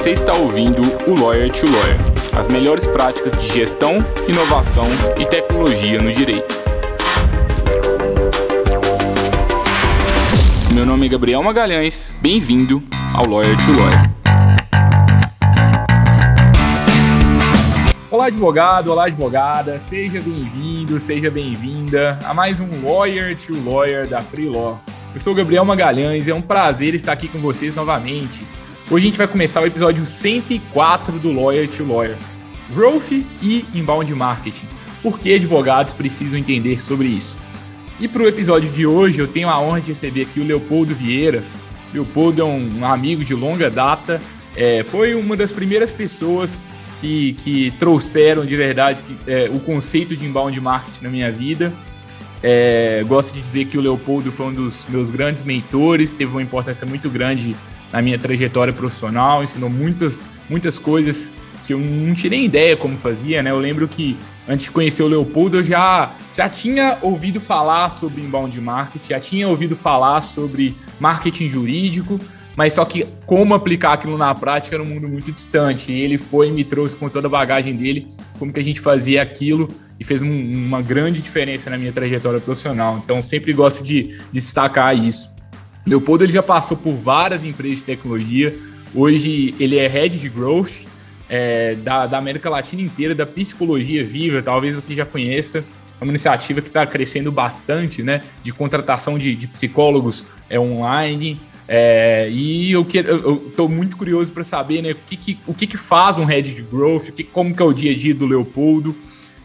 Você está ouvindo o Lawyer to Lawyer, as melhores práticas de gestão, inovação e tecnologia no direito. Meu nome é Gabriel Magalhães, bem-vindo ao Lawyer to Lawyer. Olá, advogado, olá, advogada, seja bem-vindo, seja bem-vinda a mais um Lawyer to Lawyer da Free Law. Eu sou Gabriel Magalhães é um prazer estar aqui com vocês novamente. Hoje a gente vai começar o episódio 104 do Lawyer to Lawyer. Growth e Inbound Marketing. Por que advogados precisam entender sobre isso? E para o episódio de hoje eu tenho a honra de receber aqui o Leopoldo Vieira. Leopoldo é um amigo de longa data, é, foi uma das primeiras pessoas que, que trouxeram de verdade que, é, o conceito de inbound marketing na minha vida. É, gosto de dizer que o Leopoldo foi um dos meus grandes mentores, teve uma importância muito grande na minha trajetória profissional, ensinou muitas, muitas coisas que eu não tinha nem ideia como fazia, né? Eu lembro que antes de conhecer o Leopoldo, eu já, já tinha ouvido falar sobre inbound marketing, já tinha ouvido falar sobre marketing jurídico, mas só que como aplicar aquilo na prática era um mundo muito distante. E ele foi e me trouxe com toda a bagagem dele como que a gente fazia aquilo e fez um, uma grande diferença na minha trajetória profissional. Então sempre gosto de, de destacar isso. Leopoldo ele já passou por várias empresas de tecnologia. Hoje ele é head de growth é, da, da América Latina inteira, da Psicologia Viva. Talvez você já conheça. É uma iniciativa que está crescendo bastante, né? De contratação de, de psicólogos é, online. É, e eu estou muito curioso para saber né, o, que, que, o que, que faz um head de growth, o que, como que é o dia a dia do Leopoldo.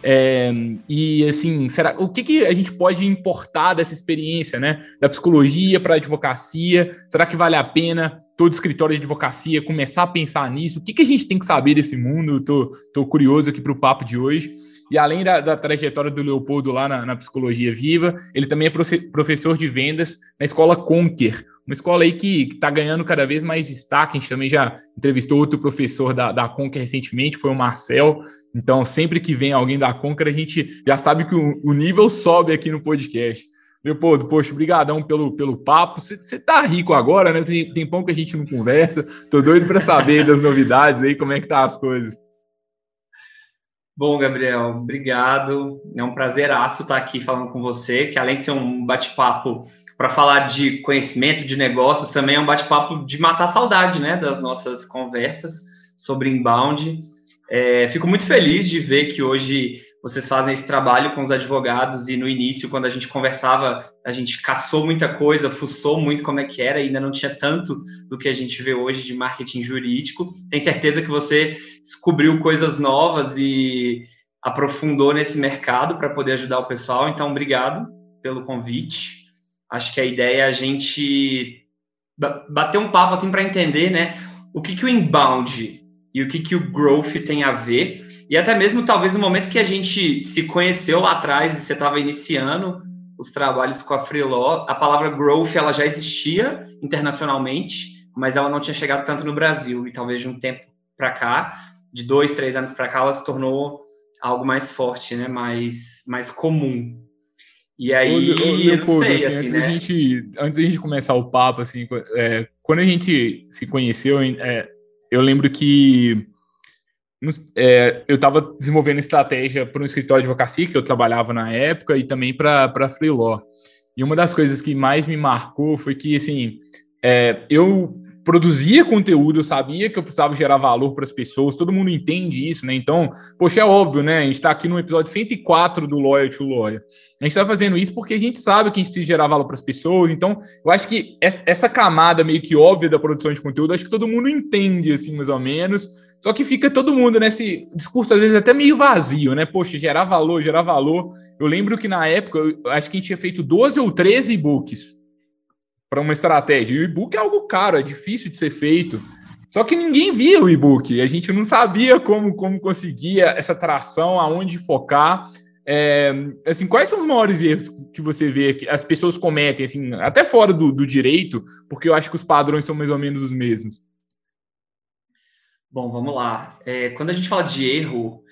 É, e assim, será o que, que a gente pode importar dessa experiência, né? Da psicologia para a advocacia? Será que vale a pena todo escritório de advocacia começar a pensar nisso? O que, que a gente tem que saber desse mundo? Tô, tô curioso aqui para o papo de hoje. E além da, da, trajetória do Leopoldo lá na, na Psicologia Viva, ele também é professor de vendas na escola Conquer, uma escola aí que está ganhando cada vez mais destaque. A gente também já entrevistou outro professor da, da recentemente, foi o Marcel. Então, sempre que vem alguém da Conquer, a gente já sabe que o, o nível sobe aqui no podcast. Leopoldo, poxa, brigadão pelo, pelo papo. Você tá rico agora, né? Tem, tem pão que a gente não conversa. Tô doido para saber das novidades aí, como é que tá as coisas. Bom, Gabriel, obrigado. É um prazer estar aqui falando com você, que além de ser um bate-papo para falar de conhecimento, de negócios, também é um bate-papo de matar saudade, né, das nossas conversas sobre inbound. É, fico muito feliz de ver que hoje vocês fazem esse trabalho com os advogados e no início, quando a gente conversava, a gente caçou muita coisa, fuçou muito como é que era, ainda não tinha tanto do que a gente vê hoje de marketing jurídico. Tenho certeza que você descobriu coisas novas e aprofundou nesse mercado para poder ajudar o pessoal. Então, obrigado pelo convite. Acho que a ideia é a gente bater um papo assim para entender, né, o que, que o inbound e o que, que o growth tem a ver e até mesmo, talvez, no momento que a gente se conheceu lá atrás e você estava iniciando os trabalhos com a Freelaw, a palavra growth ela já existia internacionalmente, mas ela não tinha chegado tanto no Brasil. E talvez de um tempo para cá, de dois, três anos para cá, ela se tornou algo mais forte, né? mais, mais comum. E aí, ô, ô, sei, assim, assim antes, né? gente, antes da gente começar o papo, assim, é, quando a gente se conheceu, é, eu lembro que é, eu estava desenvolvendo estratégia para um escritório de advocacia que eu trabalhava na época e também para a Freeló. E uma das coisas que mais me marcou foi que, assim, é, eu produzia conteúdo, eu sabia que eu precisava gerar valor para as pessoas, todo mundo entende isso, né? Então, poxa, é óbvio, né? A gente está aqui no episódio 104 do Lawyer to Lawyer. A gente está fazendo isso porque a gente sabe que a gente precisa gerar valor para as pessoas. Então, eu acho que essa camada meio que óbvia da produção de conteúdo, acho que todo mundo entende, assim, mais ou menos. Só que fica todo mundo nesse discurso, às vezes, até meio vazio, né? Poxa, gerar valor, gerar valor. Eu lembro que na época, eu acho que a gente tinha feito 12 ou 13 e-books para uma estratégia. E o e-book é algo caro, é difícil de ser feito. Só que ninguém via o e-book, a gente não sabia como, como conseguia essa tração, aonde focar. É, assim, quais são os maiores erros que você vê que as pessoas cometem, assim, até fora do, do direito, porque eu acho que os padrões são mais ou menos os mesmos? Bom, vamos lá. É, quando a gente fala de erro,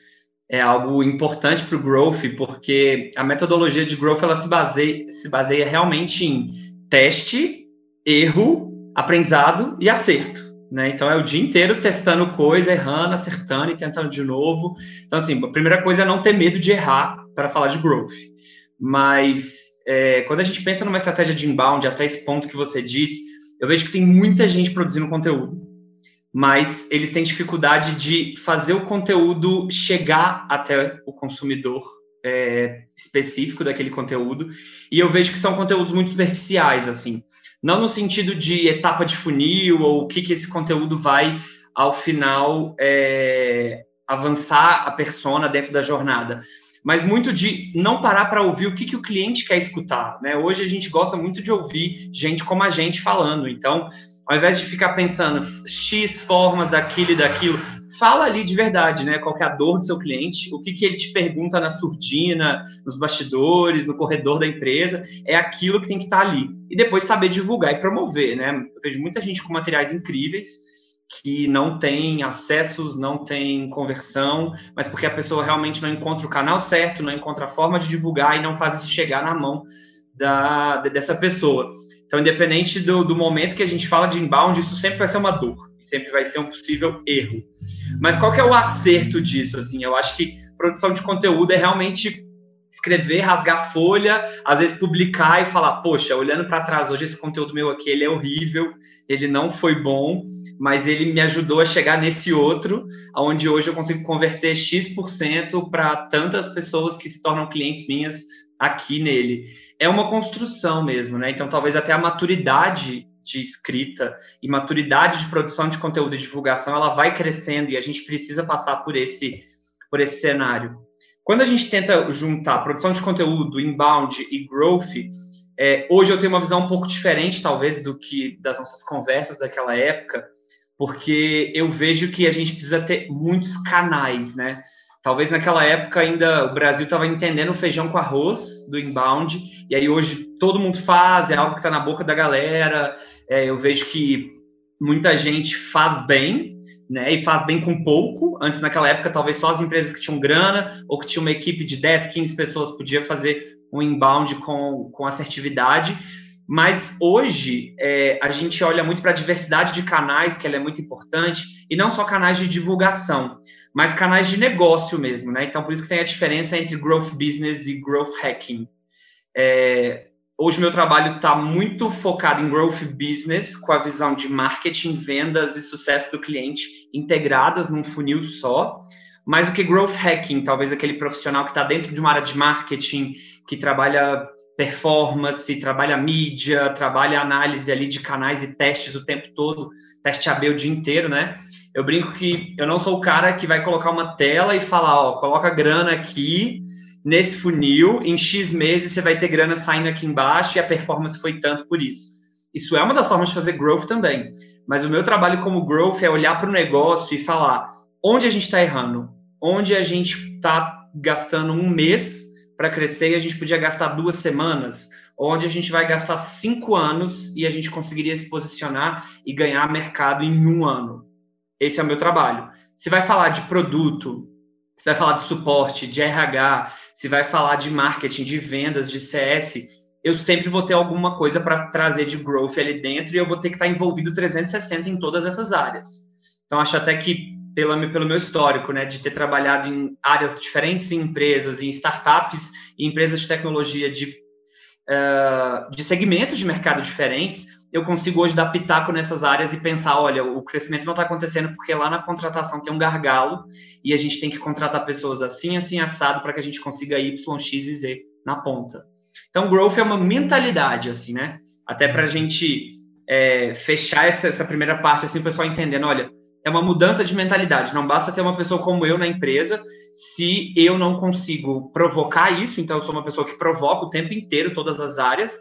é algo importante para o growth, porque a metodologia de growth ela se baseia, se baseia realmente em teste, erro, aprendizado e acerto. né? Então é o dia inteiro testando coisa, errando, acertando e tentando de novo. Então, assim, a primeira coisa é não ter medo de errar para falar de growth. Mas é, quando a gente pensa numa estratégia de inbound, até esse ponto que você disse, eu vejo que tem muita gente produzindo conteúdo, mas eles têm dificuldade de fazer o conteúdo chegar até o consumidor é, específico daquele conteúdo. E eu vejo que são conteúdos muito superficiais, assim. Não no sentido de etapa de funil ou o que, que esse conteúdo vai, ao final, é, avançar a persona dentro da jornada mas muito de não parar para ouvir o que, que o cliente quer escutar. Né? Hoje a gente gosta muito de ouvir gente como a gente falando. Então, ao invés de ficar pensando X formas daquilo e daquilo, fala ali de verdade, né? Qual é a dor do seu cliente, o que, que ele te pergunta na surdina, nos bastidores, no corredor da empresa, é aquilo que tem que estar tá ali. E depois saber divulgar e promover, né? Eu vejo muita gente com materiais incríveis, que não tem acessos, não tem conversão, mas porque a pessoa realmente não encontra o canal certo, não encontra a forma de divulgar e não faz isso chegar na mão da, dessa pessoa. Então, independente do, do momento que a gente fala de inbound, isso sempre vai ser uma dor, sempre vai ser um possível erro. Mas qual que é o acerto disso? Assim, eu acho que produção de conteúdo é realmente escrever, rasgar folha, às vezes publicar e falar, poxa, olhando para trás, hoje esse conteúdo meu aqui ele é horrível, ele não foi bom, mas ele me ajudou a chegar nesse outro, onde hoje eu consigo converter X% para tantas pessoas que se tornam clientes minhas aqui nele. É uma construção mesmo, né? Então, talvez até a maturidade de escrita e maturidade de produção de conteúdo e divulgação, ela vai crescendo e a gente precisa passar por esse, por esse cenário. Quando a gente tenta juntar produção de conteúdo, inbound e growth, é, hoje eu tenho uma visão um pouco diferente, talvez, do que das nossas conversas daquela época, porque eu vejo que a gente precisa ter muitos canais, né? Talvez naquela época ainda o Brasil estava entendendo o feijão com arroz do inbound, e aí hoje todo mundo faz, é algo que está na boca da galera. É, eu vejo que muita gente faz bem, né? E faz bem com pouco. Antes, naquela época, talvez só as empresas que tinham grana ou que tinham uma equipe de 10, 15 pessoas podia fazer um inbound com, com assertividade. Mas hoje é, a gente olha muito para a diversidade de canais, que ela é muito importante, e não só canais de divulgação, mas canais de negócio mesmo, né? Então, por isso que tem a diferença entre growth business e growth hacking. É, hoje, meu trabalho está muito focado em growth business, com a visão de marketing, vendas e sucesso do cliente integradas num funil só. Mais do que growth hacking, talvez aquele profissional que está dentro de uma área de marketing, que trabalha performance, trabalha mídia, trabalha análise ali de canais e testes o tempo todo, teste AB o dia inteiro, né? Eu brinco que eu não sou o cara que vai colocar uma tela e falar, ó, coloca grana aqui nesse funil, em X meses você vai ter grana saindo aqui embaixo e a performance foi tanto por isso. Isso é uma das formas de fazer growth também. Mas o meu trabalho como growth é olhar para o negócio e falar onde a gente está errando, onde a gente está gastando um mês para crescer e a gente podia gastar duas semanas, onde a gente vai gastar cinco anos e a gente conseguiria se posicionar e ganhar mercado em um ano. Esse é o meu trabalho. Se vai falar de produto, se vai falar de suporte, de RH, se vai falar de marketing, de vendas, de CS, eu sempre vou ter alguma coisa para trazer de growth ali dentro e eu vou ter que estar envolvido 360 em todas essas áreas. Então, acho até que pela, pelo meu histórico, né, de ter trabalhado em áreas diferentes em empresas, em startups e empresas de tecnologia de, uh, de segmentos de mercado diferentes, eu consigo hoje dar pitaco nessas áreas e pensar, olha, o crescimento não está acontecendo porque lá na contratação tem um gargalo e a gente tem que contratar pessoas assim, assim, assado, para que a gente consiga Y, X e Z na ponta. Então, growth é uma mentalidade, assim, né? Até para a gente é, fechar essa, essa primeira parte, assim, o pessoal entendendo, olha, é uma mudança de mentalidade. Não basta ter uma pessoa como eu na empresa se eu não consigo provocar isso. Então, eu sou uma pessoa que provoca o tempo inteiro todas as áreas,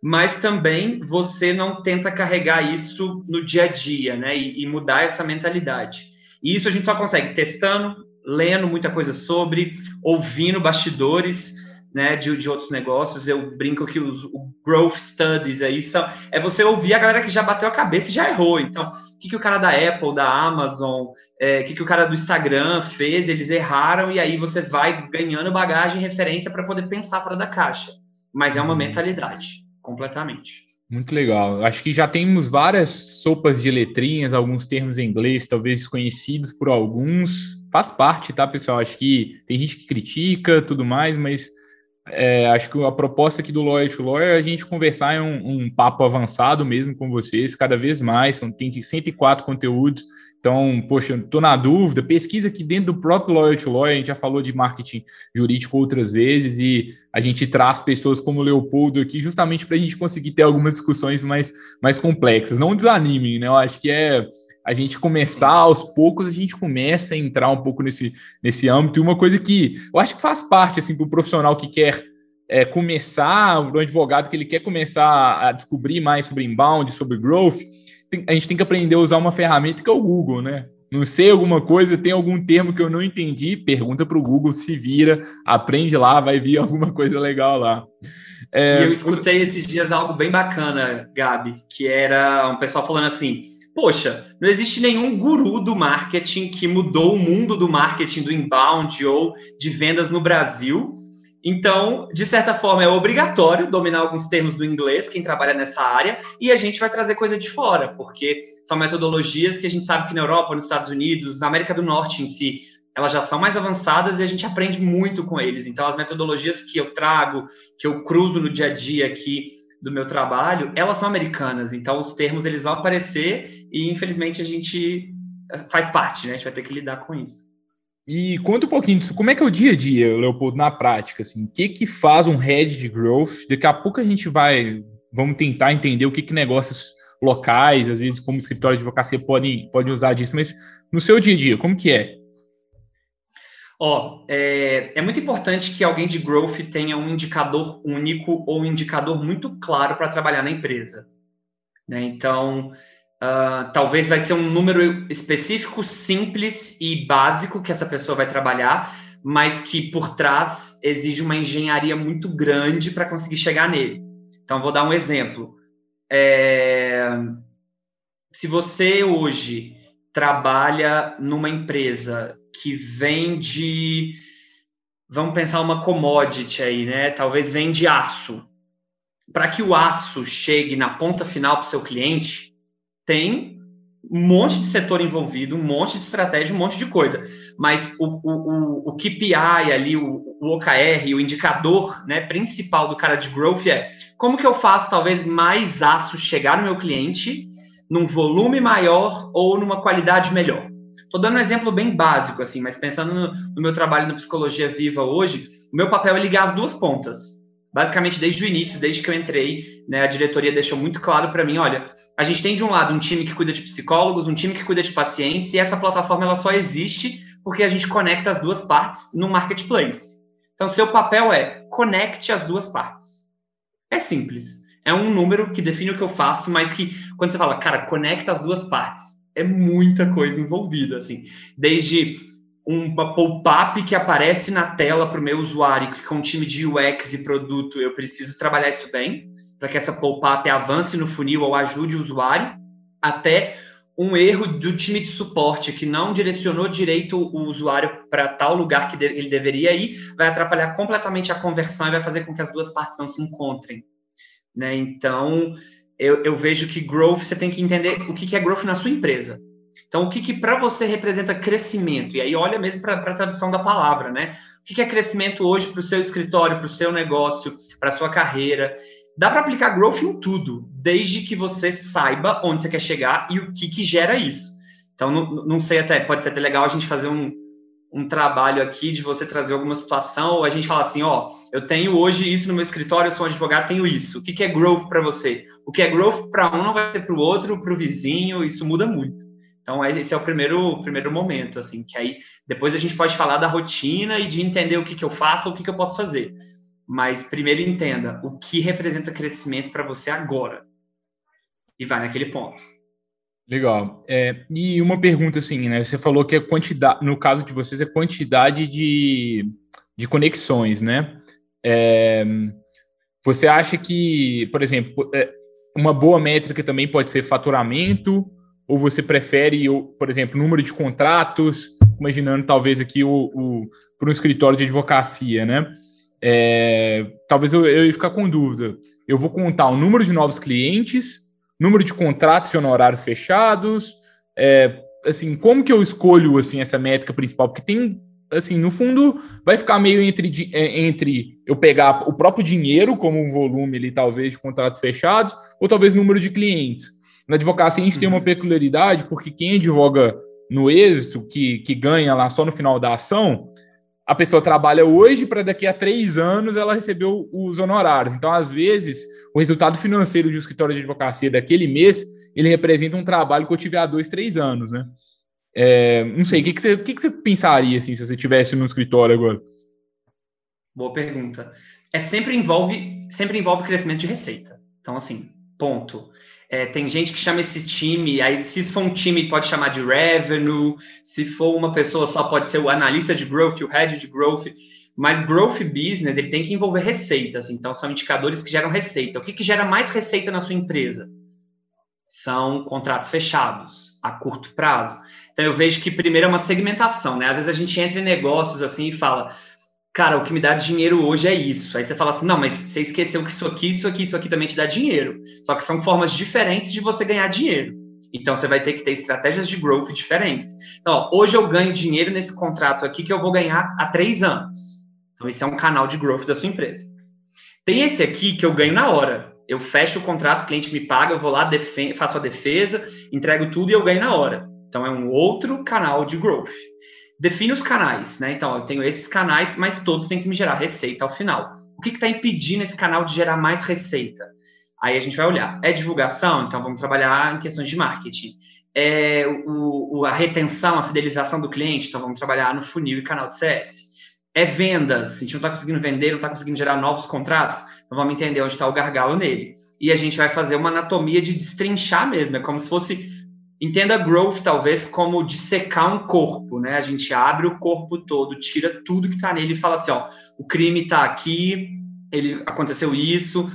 mas também você não tenta carregar isso no dia a dia, né? E, e mudar essa mentalidade. E isso a gente só consegue testando, lendo muita coisa sobre, ouvindo bastidores né, de, de outros negócios. Eu brinco que os o growth studies aí são é você ouvir a galera que já bateu a cabeça e já errou. Então, o que, que o cara da Apple, da Amazon, é, o que, que o cara do Instagram fez, eles erraram e aí você vai ganhando bagagem e referência para poder pensar fora da caixa. Mas é uma uhum. mentalidade, completamente. Muito legal. Acho que já temos várias sopas de letrinhas, alguns termos em inglês, talvez desconhecidos por alguns. Faz parte, tá, pessoal? Acho que tem gente que critica, tudo mais, mas é, acho que a proposta aqui do Lawyer to Lawyer é a gente conversar em um, um papo avançado mesmo com vocês, cada vez mais. São, tem 104 conteúdos então, poxa, estou na dúvida, pesquisa aqui dentro do próprio Lawyer to Lawyer, a gente já falou de marketing jurídico outras vezes e a gente traz pessoas como o Leopoldo aqui justamente para a gente conseguir ter algumas discussões mais, mais complexas. Não desanimem, né? Eu acho que é a gente começar aos poucos, a gente começa a entrar um pouco nesse, nesse âmbito. E uma coisa que eu acho que faz parte, assim, para o profissional que quer é, começar, o advogado que ele quer começar a descobrir mais sobre inbound, sobre growth, a gente tem que aprender a usar uma ferramenta que é o Google, né? Não sei alguma coisa, tem algum termo que eu não entendi, pergunta para o Google, se vira, aprende lá, vai vir alguma coisa legal lá. É... E eu escutei esses dias algo bem bacana, Gabi, que era um pessoal falando assim: poxa, não existe nenhum guru do marketing que mudou o mundo do marketing do inbound ou de vendas no Brasil então, de certa forma, é obrigatório dominar alguns termos do inglês, quem trabalha nessa área, e a gente vai trazer coisa de fora, porque são metodologias que a gente sabe que na Europa, nos Estados Unidos, na América do Norte em si, elas já são mais avançadas e a gente aprende muito com eles. Então, as metodologias que eu trago, que eu cruzo no dia a dia aqui do meu trabalho, elas são americanas. Então, os termos eles vão aparecer e, infelizmente, a gente faz parte, né? A gente vai ter que lidar com isso. E conta um pouquinho disso, como é que é o dia a dia, Leopoldo, na prática, assim, o que que faz um head de growth? Daqui a pouco a gente vai, vamos tentar entender o que que negócios locais, às vezes como escritório de advocacia podem, podem usar disso, mas no seu dia a dia, como que é? Ó, é, é muito importante que alguém de growth tenha um indicador único ou um indicador muito claro para trabalhar na empresa. Né? Então, Uh, talvez vai ser um número específico, simples e básico que essa pessoa vai trabalhar, mas que por trás exige uma engenharia muito grande para conseguir chegar nele. Então, vou dar um exemplo. É... Se você hoje trabalha numa empresa que vende, vamos pensar uma commodity aí, né? Talvez vende aço. Para que o aço chegue na ponta final para o seu cliente, tem um monte de setor envolvido, um monte de estratégia, um monte de coisa. Mas o, o, o, KPI ali, o, o OKR, o indicador né, principal do cara de growth é como que eu faço talvez mais aço chegar no meu cliente num volume maior ou numa qualidade melhor. Estou dando um exemplo bem básico, assim, mas pensando no, no meu trabalho na psicologia viva hoje, o meu papel é ligar as duas pontas basicamente desde o início, desde que eu entrei, né, a diretoria deixou muito claro para mim, olha, a gente tem de um lado um time que cuida de psicólogos, um time que cuida de pacientes, e essa plataforma ela só existe porque a gente conecta as duas partes no marketplace. Então, seu papel é conecte as duas partes. É simples. É um número que define o que eu faço, mas que quando você fala, cara, conecta as duas partes, é muita coisa envolvida, assim. Desde uma pop-up que aparece na tela para o meu usuário, que com um time de UX e produto eu preciso trabalhar isso bem, para que essa pop-up avance no funil ou ajude o usuário, até um erro do time de suporte que não direcionou direito o usuário para tal lugar que ele deveria ir, vai atrapalhar completamente a conversão e vai fazer com que as duas partes não se encontrem. Né? Então, eu, eu vejo que growth, você tem que entender o que é growth na sua empresa. Então, o que, que para você representa crescimento? E aí, olha mesmo para a tradução da palavra, né? O que, que é crescimento hoje para o seu escritório, para o seu negócio, para a sua carreira? Dá para aplicar growth em tudo, desde que você saiba onde você quer chegar e o que, que gera isso. Então, não, não sei até, pode ser até legal a gente fazer um, um trabalho aqui de você trazer alguma situação, ou a gente falar assim, ó, eu tenho hoje isso no meu escritório, eu sou um advogado, tenho isso. O que, que é growth para você? O que é growth para um não vai ser para o outro, para o vizinho, isso muda muito. Então, esse é o primeiro, primeiro momento, assim, que aí depois a gente pode falar da rotina e de entender o que, que eu faço o que, que eu posso fazer. Mas primeiro entenda o que representa crescimento para você agora. E vai naquele ponto. Legal. É, e uma pergunta assim, né? Você falou que a quantidade, no caso de vocês, é quantidade de, de conexões, né? É, você acha que, por exemplo, é, uma boa métrica também pode ser faturamento ou você prefere, por exemplo, número de contratos, imaginando talvez aqui o, o para um escritório de advocacia, né? É, talvez eu, eu ia ficar com dúvida. eu vou contar o número de novos clientes, número de contratos e honorários fechados, é, assim, como que eu escolho assim essa métrica principal? Porque tem, assim, no fundo, vai ficar meio entre, é, entre eu pegar o próprio dinheiro como um volume ali, talvez, de contratos fechados, ou talvez número de clientes. Na advocacia a gente uhum. tem uma uhum. peculiaridade, porque quem advoga no êxito, que, que ganha lá só no final da ação, a pessoa trabalha hoje para daqui a três anos ela recebeu os honorários. Então, às vezes, o resultado financeiro de um escritório de advocacia daquele mês, ele representa um trabalho que eu tive há dois, três anos, né? É, não sei, o que, que, você, que, que você pensaria assim, se você tivesse no escritório agora? Boa pergunta. É sempre envolve, sempre envolve crescimento de receita. Então, assim, ponto. É, tem gente que chama esse time, aí se for um time pode chamar de revenue, se for uma pessoa só pode ser o analista de growth, o head de growth, mas growth business ele tem que envolver receitas, então são indicadores que geram receita. O que, que gera mais receita na sua empresa? São contratos fechados a curto prazo. Então eu vejo que primeiro é uma segmentação, né? Às vezes a gente entra em negócios assim e fala, cara, o que me dá dinheiro hoje é isso. Aí você fala assim, não, mas você esqueceu que isso aqui, isso aqui, isso aqui também te dá dinheiro. Só que são formas diferentes de você ganhar dinheiro. Então você vai ter que ter estratégias de growth diferentes. Então, ó, hoje eu ganho dinheiro nesse contrato aqui que eu vou ganhar há três anos. Então, esse é um canal de growth da sua empresa. Tem esse aqui que eu ganho na hora. Eu fecho o contrato, o cliente me paga, eu vou lá, faço a defesa, entrego tudo e eu ganho na hora. Então, é um outro canal de growth define os canais, né? Então, eu tenho esses canais, mas todos têm que me gerar receita ao final. O que está impedindo esse canal de gerar mais receita? Aí a gente vai olhar. É divulgação? Então, vamos trabalhar em questões de marketing. É o, o, a retenção, a fidelização do cliente? Então, vamos trabalhar no funil e canal de CS. É vendas? A gente não está conseguindo vender, não está conseguindo gerar novos contratos? Então, vamos entender onde está o gargalo nele. E a gente vai fazer uma anatomia de destrinchar mesmo. É como se fosse Entenda growth talvez como dissecar um corpo, né? A gente abre o corpo todo, tira tudo que está nele e fala assim, ó, o crime está aqui, ele aconteceu isso.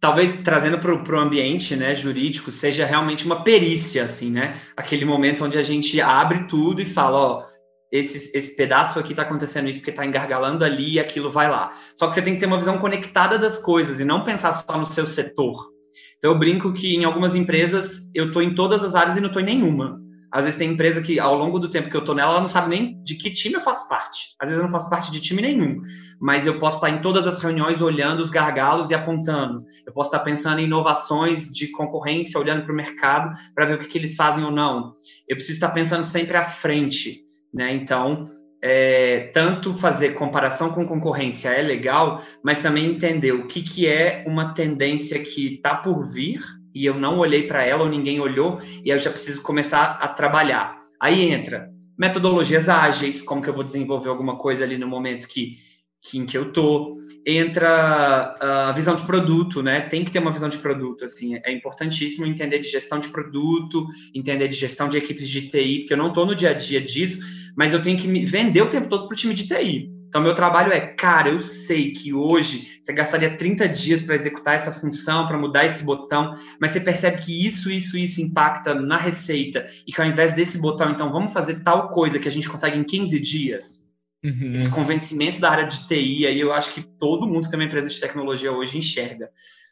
Talvez trazendo para o ambiente, né, jurídico, seja realmente uma perícia, assim, né? Aquele momento onde a gente abre tudo e fala, ó, esse, esse pedaço aqui está acontecendo isso porque está engargalando ali e aquilo vai lá. Só que você tem que ter uma visão conectada das coisas e não pensar só no seu setor. Então eu brinco que em algumas empresas eu estou em todas as áreas e não estou em nenhuma. Às vezes tem empresa que ao longo do tempo que eu estou nela, ela não sabe nem de que time eu faço parte. Às vezes eu não faço parte de time nenhum, mas eu posso estar em todas as reuniões olhando os gargalos e apontando. Eu posso estar pensando em inovações de concorrência, olhando para o mercado para ver o que, que eles fazem ou não. Eu preciso estar pensando sempre à frente, né? Então, é, tanto fazer comparação com concorrência é legal, mas também entender o que, que é uma tendência que está por vir e eu não olhei para ela ou ninguém olhou e eu já preciso começar a trabalhar. Aí entra metodologias ágeis, como que eu vou desenvolver alguma coisa ali no momento que, que em que eu tô. Entra a visão de produto, né? Tem que ter uma visão de produto, assim, é importantíssimo entender de gestão de produto, entender de gestão de equipes de TI, porque eu não estou no dia a dia disso, mas eu tenho que me vender o tempo todo para o time de TI. Então, meu trabalho é, cara, eu sei que hoje você gastaria 30 dias para executar essa função, para mudar esse botão, mas você percebe que isso, isso, isso impacta na receita e que ao invés desse botão, então, vamos fazer tal coisa que a gente consegue em 15 dias. Uhum. Esse convencimento da área de TI, aí eu acho que todo mundo que tem uma empresa de tecnologia hoje enxerga.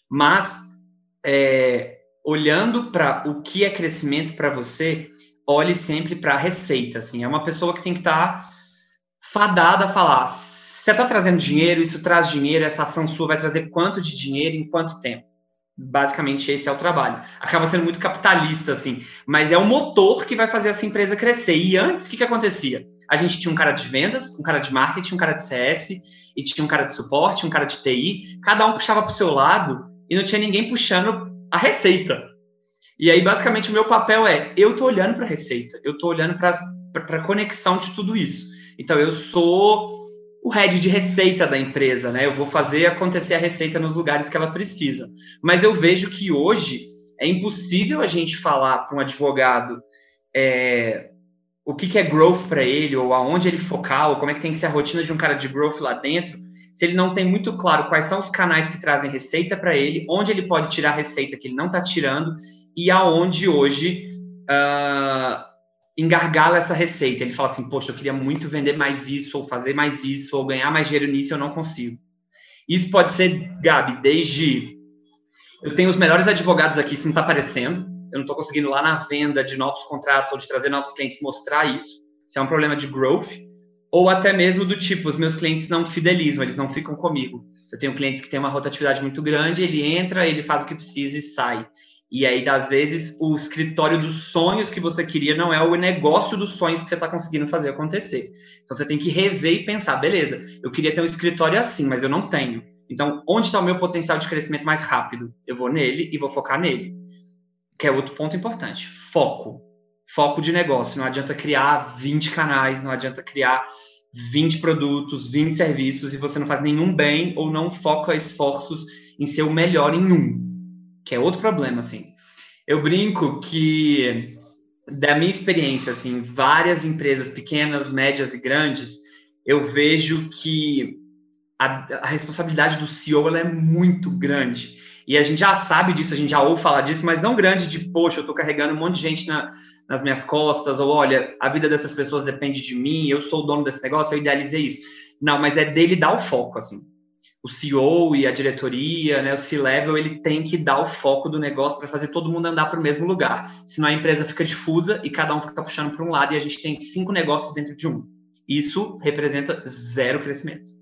Mas, é, olhando para o que é crescimento para você, olhe sempre para a receita, assim. É uma pessoa que tem que estar tá fadada a falar, você está trazendo dinheiro, isso traz dinheiro, essa ação sua vai trazer quanto de dinheiro em quanto tempo. Basicamente, esse é o trabalho. Acaba sendo muito capitalista, assim, mas é o motor que vai fazer essa empresa crescer. E antes, o que, que acontecia? A gente tinha um cara de vendas, um cara de marketing, um cara de CS, e tinha um cara de suporte, um cara de TI. Cada um puxava para o seu lado e não tinha ninguém puxando a receita. E aí, basicamente, o meu papel é: eu estou olhando para a receita, eu estou olhando para a conexão de tudo isso. Então, eu sou o head de receita da empresa, né? Eu vou fazer acontecer a receita nos lugares que ela precisa. Mas eu vejo que hoje é impossível a gente falar para um advogado é, o que, que é growth para ele, ou aonde ele focar, ou como é que tem que ser a rotina de um cara de growth lá dentro, se ele não tem muito claro quais são os canais que trazem receita para ele, onde ele pode tirar receita que ele não está tirando e aonde hoje uh, engargala essa receita. Ele fala assim, poxa, eu queria muito vender mais isso, ou fazer mais isso, ou ganhar mais dinheiro nisso, eu não consigo. Isso pode ser, Gabi, desde Eu tenho os melhores advogados aqui, isso não está aparecendo. Eu não estou conseguindo lá na venda de novos contratos ou de trazer novos clientes mostrar isso. Isso é um problema de growth. Ou até mesmo do tipo, os meus clientes não fidelizam, eles não ficam comigo. Eu tenho clientes que têm uma rotatividade muito grande, ele entra, ele faz o que precisa e sai. E aí, às vezes, o escritório dos sonhos que você queria não é o negócio dos sonhos que você está conseguindo fazer acontecer. Então, você tem que rever e pensar: beleza, eu queria ter um escritório assim, mas eu não tenho. Então, onde está o meu potencial de crescimento mais rápido? Eu vou nele e vou focar nele. Que é outro ponto importante: foco. Foco de negócio. Não adianta criar 20 canais, não adianta criar 20 produtos, 20 serviços e você não faz nenhum bem ou não foca esforços em ser o melhor em um que é outro problema, assim. Eu brinco que, da minha experiência, assim, várias empresas pequenas, médias e grandes, eu vejo que a, a responsabilidade do CEO ela é muito grande. E a gente já sabe disso, a gente já ouve falar disso, mas não grande de, poxa, eu estou carregando um monte de gente na, nas minhas costas, ou olha, a vida dessas pessoas depende de mim, eu sou o dono desse negócio, eu idealizei isso. Não, mas é dele dar o foco, assim o CEO e a diretoria, né, o C-level, ele tem que dar o foco do negócio para fazer todo mundo andar para o mesmo lugar. Senão a empresa fica difusa e cada um fica puxando para um lado e a gente tem cinco negócios dentro de um. Isso representa zero crescimento.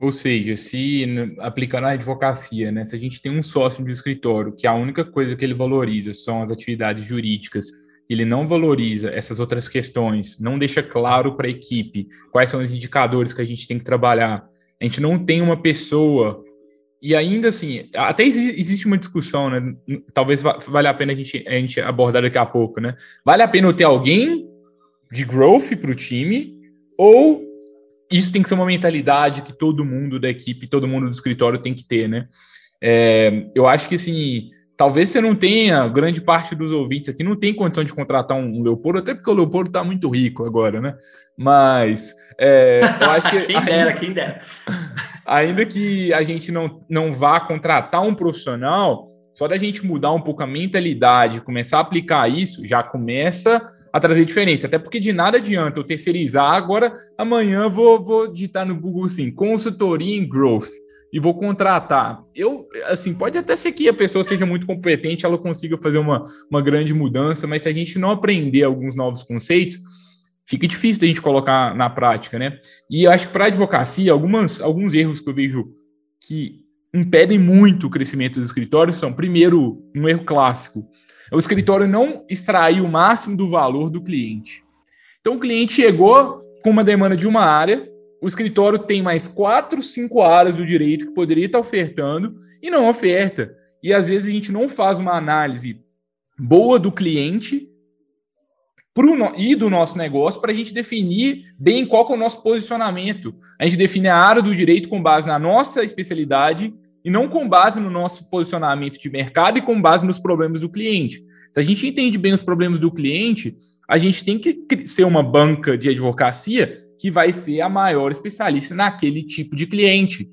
Ou seja, se aplicando a advocacia, né, se a gente tem um sócio de escritório que a única coisa que ele valoriza são as atividades jurídicas, ele não valoriza essas outras questões, não deixa claro para a equipe quais são os indicadores que a gente tem que trabalhar, a gente não tem uma pessoa. E ainda assim, até existe uma discussão, né? Talvez valha a pena a gente, a gente abordar daqui a pouco, né? Vale a pena eu ter alguém de growth para o time? Ou isso tem que ser uma mentalidade que todo mundo da equipe, todo mundo do escritório tem que ter, né? É, eu acho que assim, talvez você não tenha, grande parte dos ouvintes aqui não tem condição de contratar um Leopoldo, até porque o Leopoldo está muito rico agora, né? Mas é, eu acho que. quem dera, ainda, quem dera. Ainda que a gente não, não vá contratar um profissional, só da gente mudar um pouco a mentalidade, começar a aplicar isso, já começa a trazer diferença. Até porque de nada adianta eu terceirizar, agora amanhã vou, vou digitar no Google assim, consultoria em growth e vou contratar. Eu, assim, pode até ser que a pessoa seja muito competente, ela consiga fazer uma, uma grande mudança, mas se a gente não aprender alguns novos conceitos, fica difícil da gente colocar na prática, né? E eu acho que para advocacia, algumas, alguns erros que eu vejo que impedem muito o crescimento dos escritórios são, primeiro, um erro clássico, o escritório não extrair o máximo do valor do cliente. Então, o cliente chegou com uma demanda de uma área, o escritório tem mais quatro, cinco áreas do direito que poderia estar ofertando e não oferta. E às vezes a gente não faz uma análise boa do cliente pro no, e do nosso negócio para a gente definir bem qual é o nosso posicionamento. A gente define a área do direito com base na nossa especialidade e não com base no nosso posicionamento de mercado e com base nos problemas do cliente. Se a gente entende bem os problemas do cliente, a gente tem que ser uma banca de advocacia que vai ser a maior especialista naquele tipo de cliente.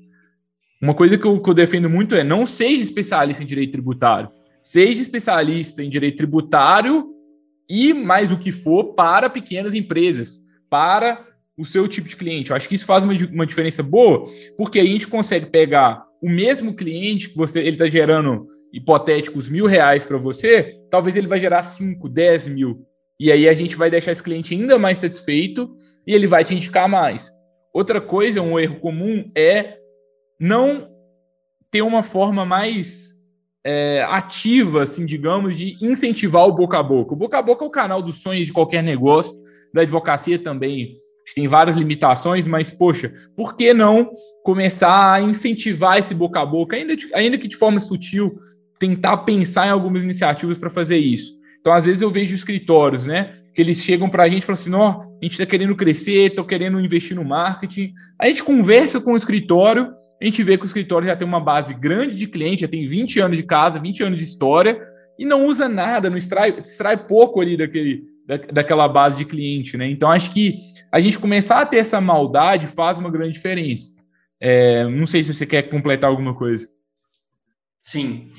Uma coisa que eu, que eu defendo muito é não seja especialista em direito tributário. Seja especialista em direito tributário e mais o que for para pequenas empresas, para o seu tipo de cliente. Eu acho que isso faz uma, uma diferença boa, porque a gente consegue pegar o mesmo cliente que você ele está gerando hipotéticos mil reais para você, talvez ele vai gerar 5, 10 mil. E aí a gente vai deixar esse cliente ainda mais satisfeito e ele vai te indicar mais. Outra coisa, um erro comum é não ter uma forma mais é, ativa, assim, digamos, de incentivar o boca a boca. O boca a boca é o canal dos sonhos de qualquer negócio, da advocacia também tem várias limitações, mas, poxa, por que não começar a incentivar esse boca a boca, ainda, ainda que de forma sutil, tentar pensar em algumas iniciativas para fazer isso? Então, às vezes eu vejo escritórios, né, que eles chegam para a gente e falam assim, ó, a gente está querendo crescer, estou querendo investir no marketing. A gente conversa com o escritório, a gente vê que o escritório já tem uma base grande de cliente, já tem 20 anos de casa, 20 anos de história, e não usa nada, não extrai, extrai pouco ali daquele, da, daquela base de cliente, né? Então, acho que a gente começar a ter essa maldade faz uma grande diferença. É, não sei se você quer completar alguma coisa. Sim.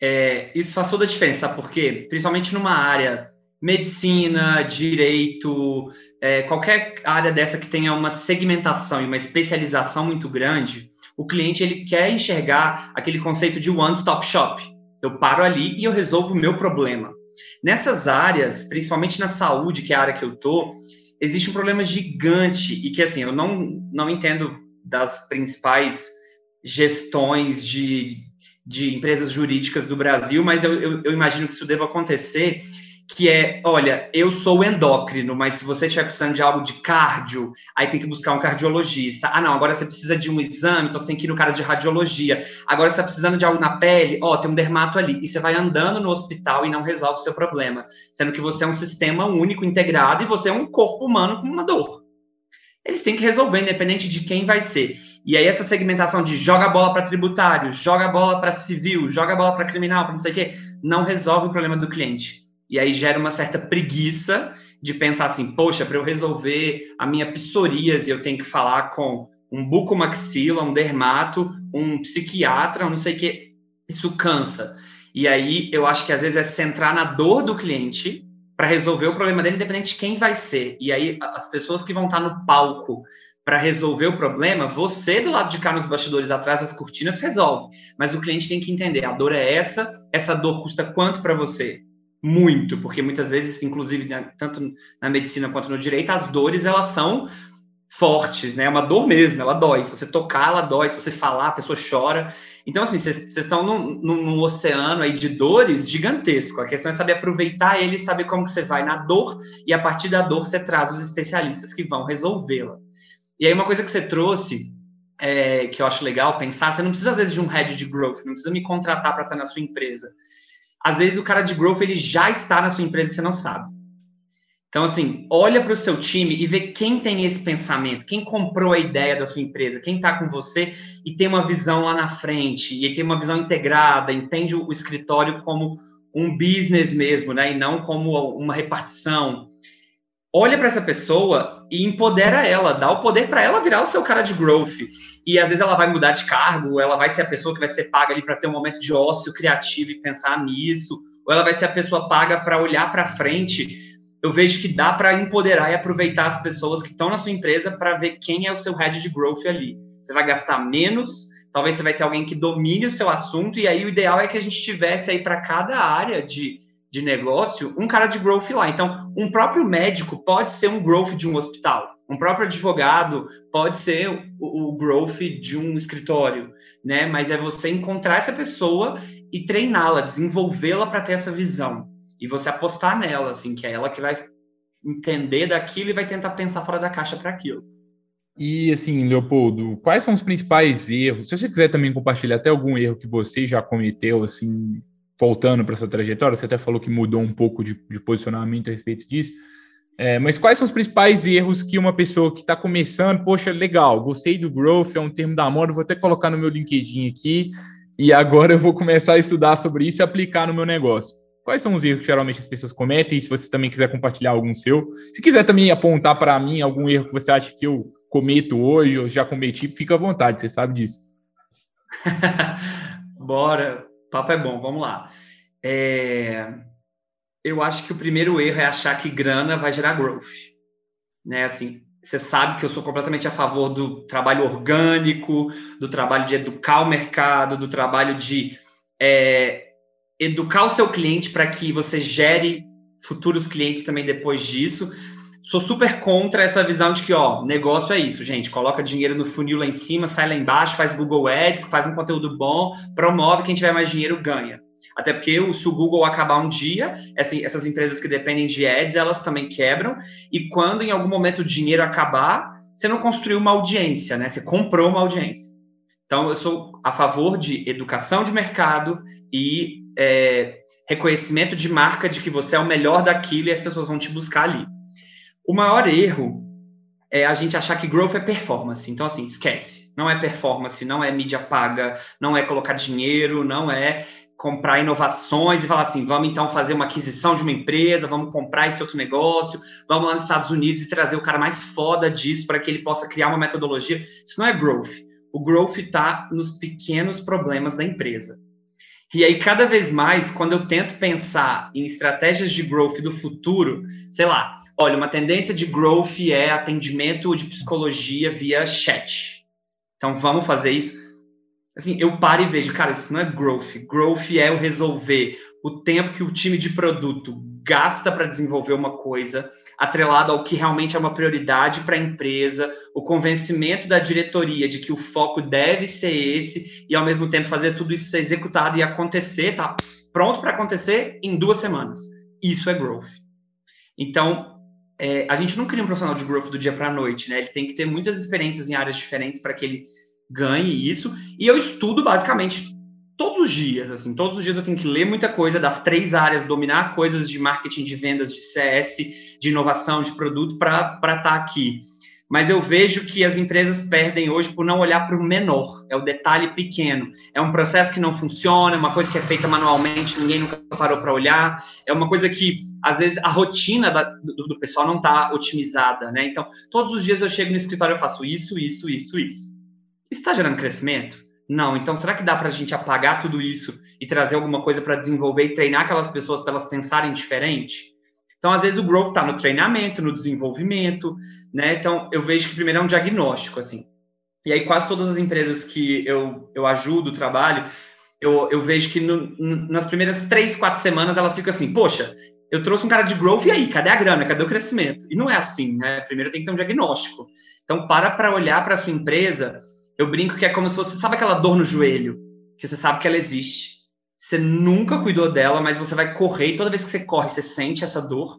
É, isso faz toda a diferença, sabe por quê? Principalmente numa área medicina, direito, é, qualquer área dessa que tenha uma segmentação e uma especialização muito grande, o cliente ele quer enxergar aquele conceito de one-stop shop. Eu paro ali e eu resolvo o meu problema. Nessas áreas, principalmente na saúde, que é a área que eu tô, existe um problema gigante e que assim eu não não entendo das principais gestões de, de empresas jurídicas do Brasil, mas eu, eu, eu imagino que isso deva acontecer que é, olha, eu sou endócrino, mas se você estiver precisando de algo de cardio, aí tem que buscar um cardiologista. Ah, não, agora você precisa de um exame, então você tem que ir no cara de radiologia. Agora você está precisando de algo na pele, ó, tem um dermato ali. E você vai andando no hospital e não resolve o seu problema, sendo que você é um sistema único, integrado, e você é um corpo humano com uma dor. Eles têm que resolver, independente de quem vai ser. E aí essa segmentação de joga a bola para tributário, joga a bola para civil, joga a bola para criminal, para não sei o quê, não resolve o problema do cliente e aí gera uma certa preguiça de pensar assim, poxa, para eu resolver a minha psoríase, eu tenho que falar com um bucomaxila, um dermato, um psiquiatra, um não sei o que. Isso cansa. E aí eu acho que às vezes é centrar na dor do cliente para resolver o problema dele, independente de quem vai ser. E aí as pessoas que vão estar no palco para resolver o problema, você do lado de cá nos bastidores atrás das cortinas resolve. Mas o cliente tem que entender, a dor é essa, essa dor custa quanto para você? muito, porque muitas vezes, inclusive, né, tanto na medicina quanto no direito, as dores elas são fortes, né? É uma dor mesmo, ela dói. Se você tocar, ela dói. Se você falar, a pessoa chora. Então, assim, vocês estão num, num, oceano aí de dores gigantesco. A questão é saber aproveitar ele, saber como que você vai na dor e a partir da dor você traz os especialistas que vão resolvê-la. E aí uma coisa que você trouxe é, que eu acho legal pensar, você não precisa às vezes de um head de growth, não precisa me contratar para estar na sua empresa às vezes o cara de growth ele já está na sua empresa e você não sabe. Então, assim, olha para o seu time e vê quem tem esse pensamento, quem comprou a ideia da sua empresa, quem está com você e tem uma visão lá na frente, e tem uma visão integrada, entende o escritório como um business mesmo, né? E não como uma repartição olha para essa pessoa e empodera ela, dá o poder para ela virar o seu cara de growth. E às vezes ela vai mudar de cargo, ela vai ser a pessoa que vai ser paga ali para ter um momento de ócio criativo e pensar nisso, ou ela vai ser a pessoa paga para olhar para frente. Eu vejo que dá para empoderar e aproveitar as pessoas que estão na sua empresa para ver quem é o seu head de growth ali. Você vai gastar menos, talvez você vai ter alguém que domine o seu assunto, e aí o ideal é que a gente tivesse aí para cada área de de negócio um cara de growth lá. Então, um próprio médico pode ser um growth de um hospital. Um próprio advogado pode ser o, o growth de um escritório, né? Mas é você encontrar essa pessoa e treiná-la, desenvolvê-la para ter essa visão. E você apostar nela, assim, que é ela que vai entender daquilo e vai tentar pensar fora da caixa para aquilo. E assim, Leopoldo, quais são os principais erros? Se você quiser também compartilhar até algum erro que você já cometeu, assim, voltando para essa trajetória, você até falou que mudou um pouco de, de posicionamento a respeito disso. É, mas quais são os principais erros que uma pessoa que está começando, poxa, legal, gostei do growth, é um termo da moda, vou até colocar no meu LinkedIn aqui, e agora eu vou começar a estudar sobre isso e aplicar no meu negócio. Quais são os erros que geralmente as pessoas cometem? Se você também quiser compartilhar algum seu, se quiser também apontar para mim algum erro que você acha que eu cometo hoje ou já cometi, fica à vontade, você sabe disso. Bora papo é bom, vamos lá. É, eu acho que o primeiro erro é achar que grana vai gerar growth. Né? Assim, você sabe que eu sou completamente a favor do trabalho orgânico, do trabalho de educar o mercado, do trabalho de é, educar o seu cliente para que você gere futuros clientes também depois disso sou super contra essa visão de que, ó, negócio é isso, gente. Coloca dinheiro no funil lá em cima, sai lá embaixo, faz Google Ads, faz um conteúdo bom, promove, quem tiver mais dinheiro ganha. Até porque se o Google acabar um dia, essas empresas que dependem de ads, elas também quebram. E quando em algum momento o dinheiro acabar, você não construiu uma audiência, né? Você comprou uma audiência. Então, eu sou a favor de educação de mercado e é, reconhecimento de marca de que você é o melhor daquilo e as pessoas vão te buscar ali. O maior erro é a gente achar que growth é performance. Então, assim, esquece. Não é performance, não é mídia paga, não é colocar dinheiro, não é comprar inovações e falar assim, vamos então fazer uma aquisição de uma empresa, vamos comprar esse outro negócio, vamos lá nos Estados Unidos e trazer o cara mais foda disso para que ele possa criar uma metodologia. Isso não é growth. O growth está nos pequenos problemas da empresa. E aí, cada vez mais, quando eu tento pensar em estratégias de growth do futuro, sei lá, Olha, uma tendência de growth é atendimento de psicologia via chat. Então, vamos fazer isso. assim, eu paro e vejo, cara, isso não é growth. Growth é o resolver o tempo que o time de produto gasta para desenvolver uma coisa, atrelado ao que realmente é uma prioridade para a empresa, o convencimento da diretoria de que o foco deve ser esse, e ao mesmo tempo fazer tudo isso ser executado e acontecer, tá pronto para acontecer em duas semanas. Isso é growth. Então, é, a gente não cria um profissional de growth do dia para a noite, né? Ele tem que ter muitas experiências em áreas diferentes para que ele ganhe isso. E eu estudo basicamente todos os dias, assim, todos os dias eu tenho que ler muita coisa das três áreas, dominar coisas de marketing, de vendas, de CS, de inovação, de produto para estar tá aqui. Mas eu vejo que as empresas perdem hoje por não olhar para o menor, é o detalhe pequeno. É um processo que não funciona, é uma coisa que é feita manualmente, ninguém nunca parou para olhar. É uma coisa que, às vezes, a rotina da, do, do pessoal não está otimizada, né? Então, todos os dias eu chego no escritório e faço isso, isso, isso, isso. Está gerando crescimento? Não. Então, será que dá para a gente apagar tudo isso e trazer alguma coisa para desenvolver e treinar aquelas pessoas para elas pensarem diferente? Então, às vezes, o growth está no treinamento, no desenvolvimento, né? Então, eu vejo que primeiro é um diagnóstico, assim. E aí, quase todas as empresas que eu, eu ajudo, trabalho, eu, eu vejo que no, nas primeiras três, quatro semanas elas ficam assim, poxa, eu trouxe um cara de growth e aí, cadê a grana? Cadê o crescimento? E não é assim, né? Primeiro tem que ter um diagnóstico. Então, para para olhar para a sua empresa eu brinco que é como se você sabe aquela dor no joelho, que você sabe que ela existe. Você nunca cuidou dela, mas você vai correr e toda vez que você corre, você sente essa dor.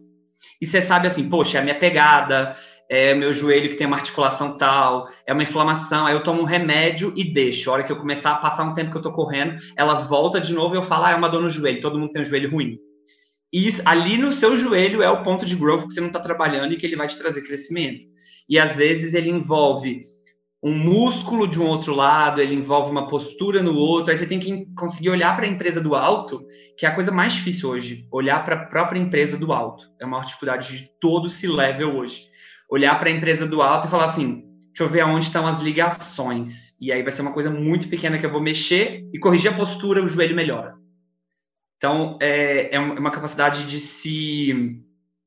E você sabe assim, poxa, é a minha pegada, é meu joelho que tem uma articulação tal, é uma inflamação, aí eu tomo um remédio e deixo. A hora que eu começar a passar um tempo que eu tô correndo, ela volta de novo e eu falo, ah, é uma dor no joelho, todo mundo tem um joelho ruim. E ali no seu joelho é o ponto de growth que você não está trabalhando e que ele vai te trazer crescimento. E às vezes ele envolve um músculo de um outro lado, ele envolve uma postura no outro, aí você tem que conseguir olhar para a empresa do alto, que é a coisa mais difícil hoje, olhar para a própria empresa do alto. É uma dificuldade de todo esse level hoje. Olhar para a empresa do alto e falar assim, deixa eu ver aonde estão as ligações. E aí vai ser uma coisa muito pequena que eu vou mexer e corrigir a postura, o joelho melhora. Então, é, é uma capacidade de se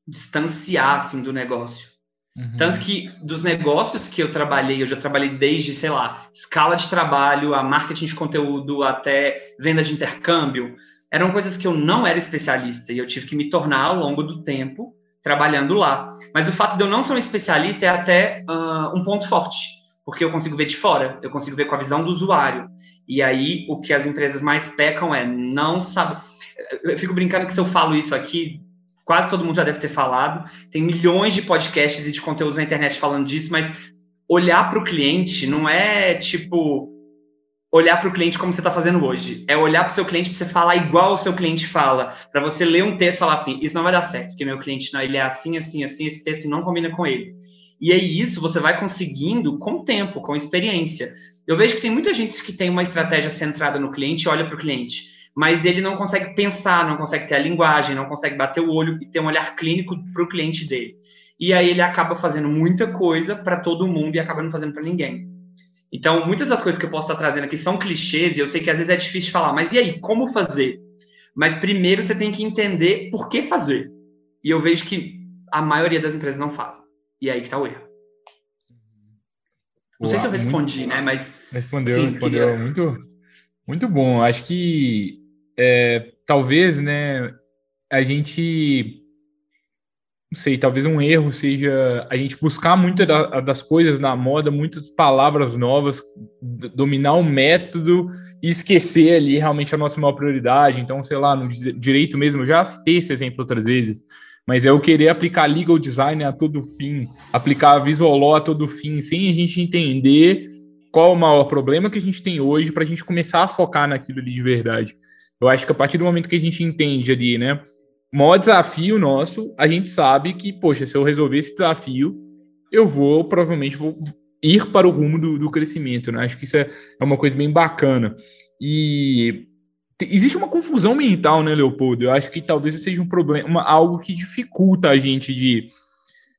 distanciar assim, do negócio. Uhum. Tanto que dos negócios que eu trabalhei, eu já trabalhei desde, sei lá, escala de trabalho, a marketing de conteúdo, até venda de intercâmbio, eram coisas que eu não era especialista e eu tive que me tornar ao longo do tempo trabalhando lá. Mas o fato de eu não ser um especialista é até uh, um ponto forte, porque eu consigo ver de fora, eu consigo ver com a visão do usuário. E aí o que as empresas mais pecam é não saber. Eu fico brincando que se eu falo isso aqui, quase todo mundo já deve ter falado. Tem milhões de podcasts e de conteúdos na internet falando disso, mas olhar para o cliente não é tipo olhar para o cliente como você está fazendo hoje. É olhar para o seu cliente para você falar igual o seu cliente fala. Para você ler um texto e falar assim: isso não vai dar certo, porque meu cliente não, ele é assim, assim, assim, esse texto não combina com ele. E aí isso você vai conseguindo com tempo, com experiência. Eu vejo que tem muita gente que tem uma estratégia centrada no cliente e olha para o cliente mas ele não consegue pensar, não consegue ter a linguagem, não consegue bater o olho e ter um olhar clínico para o cliente dele. E aí ele acaba fazendo muita coisa para todo mundo e acaba não fazendo para ninguém. Então, muitas das coisas que eu posso estar trazendo aqui são clichês, e eu sei que às vezes é difícil de falar, mas e aí, como fazer? Mas primeiro você tem que entender por que fazer. E eu vejo que a maioria das empresas não fazem. E é aí que está o erro. Não Uau, sei se eu respondi, né? Mas. Respondeu, sim, respondeu. Queria... Muito, muito bom. Acho que é, talvez, né, a gente não sei, talvez um erro seja a gente buscar muitas das coisas na moda, muitas palavras novas, dominar o método e esquecer ali realmente a nossa maior prioridade. Então, sei lá, no direito mesmo, eu já citei esse exemplo outras vezes, mas é eu querer aplicar legal design a todo fim, aplicar visual law a todo fim, sem a gente entender qual o maior problema que a gente tem hoje para a gente começar a focar naquilo ali de verdade. Eu acho que a partir do momento que a gente entende ali, né? O maior desafio nosso, a gente sabe que, poxa, se eu resolver esse desafio, eu vou, provavelmente, vou ir para o rumo do, do crescimento, né? Acho que isso é, é uma coisa bem bacana. E existe uma confusão mental, né, Leopoldo? Eu acho que talvez seja um problema, algo que dificulta a gente de,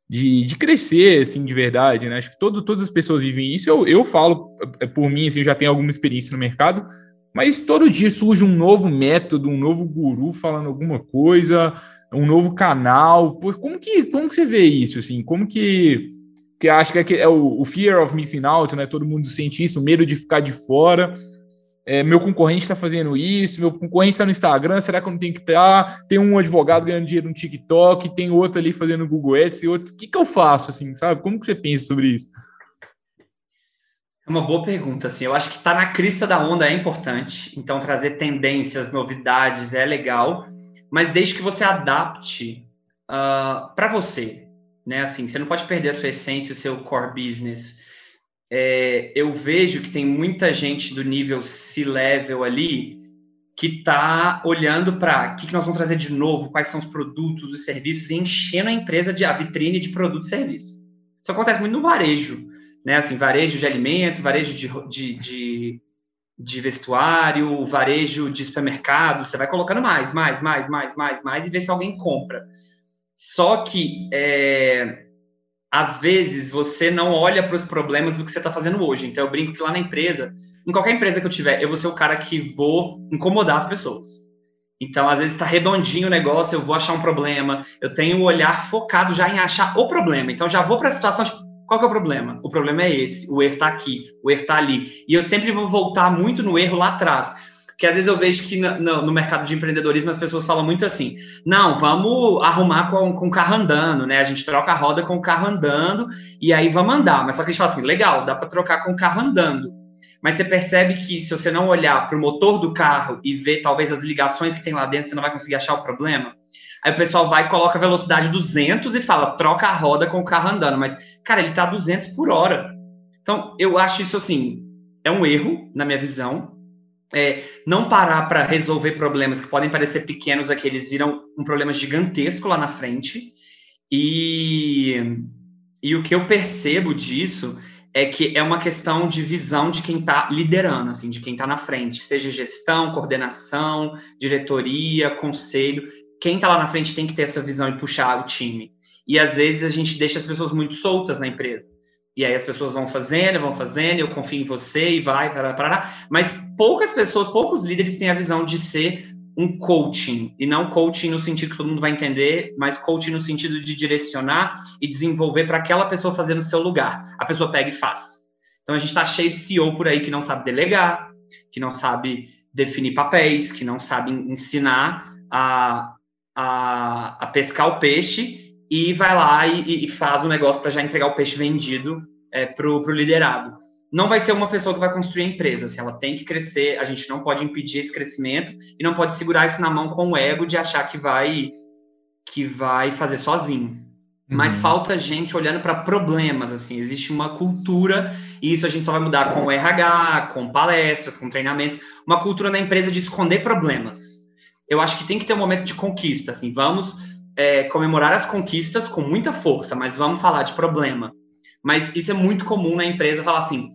de, de crescer, assim, de verdade, né? Acho que todo, todas as pessoas vivem isso. Eu, eu falo é, por mim, assim, eu já tenho alguma experiência no mercado, mas todo dia surge um novo método, um novo guru falando alguma coisa, um novo canal. Como que, como que você vê isso? Assim? Como que. que acho que é, é o, o, fear of missing out, né? Todo mundo sente isso, o medo de ficar de fora. é, meu concorrente está fazendo isso, meu concorrente está no Instagram, será que eu não tenho que estar? Tá? Tem um advogado ganhando dinheiro no TikTok, tem outro ali fazendo Google Ads, e outro. O que, que eu faço, assim, sabe? Como que você pensa sobre isso? Uma boa pergunta, assim. Eu acho que estar tá na crista da onda é importante. Então, trazer tendências, novidades é legal, mas desde que você adapte uh, ah, para você, né? Assim, você não pode perder a sua essência, o seu core business. É, eu vejo que tem muita gente do nível C-level ali que está olhando para o que, que, nós vamos trazer de novo, quais são os produtos, os serviços, e enchendo a empresa de a vitrine de produto e serviço. Isso acontece muito no varejo né? Assim, varejo de alimento, varejo de, de, de, de vestuário, varejo de supermercado, você vai colocando mais, mais, mais, mais, mais, mais e ver se alguém compra. Só que é, às vezes você não olha para os problemas do que você está fazendo hoje. Então eu brinco que lá na empresa, em qualquer empresa que eu tiver, eu vou ser o cara que vou incomodar as pessoas. Então, às vezes está redondinho o negócio, eu vou achar um problema. Eu tenho o olhar focado já em achar o problema. Então, já vou para a situação, tipo, qual que é o problema? O problema é esse, o erro está aqui, o erro está ali. E eu sempre vou voltar muito no erro lá atrás. Porque às vezes eu vejo que no, no, no, mercado de empreendedorismo as pessoas falam muito assim: não, vamos arrumar com, com o carro andando, né? A gente troca a roda com o carro andando e aí vamos andar. Mas só que a gente fala assim: legal, dá para trocar com o carro andando. Mas você percebe que se você não olhar para o motor do carro e ver talvez as ligações que tem lá dentro, você não vai conseguir achar o problema. Aí o pessoal vai e coloca a velocidade 200 e fala, troca a roda com o carro andando. Mas, cara, ele tá 200 por hora. Então, eu acho isso, assim, é um erro, na minha visão. É, não parar para resolver problemas que podem parecer pequenos, aqui eles viram um problema gigantesco lá na frente. E, e o que eu percebo disso é que é uma questão de visão de quem está liderando, assim, de quem está na frente, seja gestão, coordenação, diretoria, conselho quem está lá na frente tem que ter essa visão e puxar o time. E às vezes a gente deixa as pessoas muito soltas na empresa. E aí as pessoas vão fazendo, vão fazendo, eu confio em você e vai, para para Mas poucas pessoas, poucos líderes têm a visão de ser um coaching, e não coaching no sentido que todo mundo vai entender, mas coaching no sentido de direcionar e desenvolver para aquela pessoa fazer no seu lugar. A pessoa pega e faz. Então a gente está cheio de CEO por aí que não sabe delegar, que não sabe definir papéis, que não sabe ensinar a, a, a pescar o peixe e vai lá e, e faz o negócio para já entregar o peixe vendido é, para o liderado. Não vai ser uma pessoa que vai construir a empresa, se ela tem que crescer, a gente não pode impedir esse crescimento e não pode segurar isso na mão com o ego de achar que vai que vai fazer sozinho. Mas uhum. falta gente olhando para problemas, assim, existe uma cultura, e isso a gente só vai mudar com o RH, com palestras, com treinamentos, uma cultura na empresa de esconder problemas eu acho que tem que ter um momento de conquista, assim, vamos é, comemorar as conquistas com muita força, mas vamos falar de problema. Mas isso é muito comum na empresa falar assim,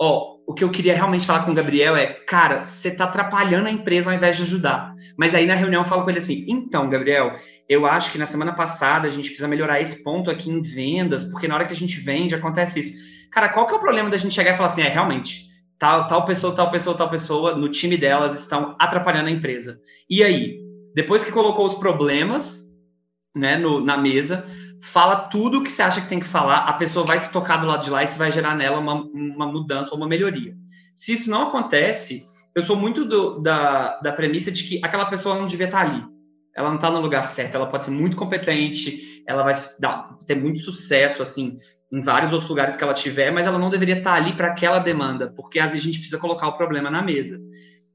ó, oh, o que eu queria realmente falar com o Gabriel é, cara, você tá atrapalhando a empresa ao invés de ajudar. Mas aí na reunião eu falo com ele assim, então, Gabriel, eu acho que na semana passada a gente precisa melhorar esse ponto aqui em vendas, porque na hora que a gente vende acontece isso. Cara, qual que é o problema da gente chegar e falar assim, é, realmente, tal, tal pessoa, tal pessoa, tal pessoa, no time delas estão atrapalhando a empresa. E aí, depois que colocou os problemas né, no, na mesa, fala tudo o que você acha que tem que falar, a pessoa vai se tocar do lado de lá e isso vai gerar nela uma, uma mudança ou uma melhoria. Se isso não acontece, eu sou muito do, da, da premissa de que aquela pessoa não devia estar ali. Ela não está no lugar certo, ela pode ser muito competente, ela vai dar, ter muito sucesso, assim, em vários outros lugares que ela tiver, mas ela não deveria estar ali para aquela demanda, porque às vezes a gente precisa colocar o problema na mesa.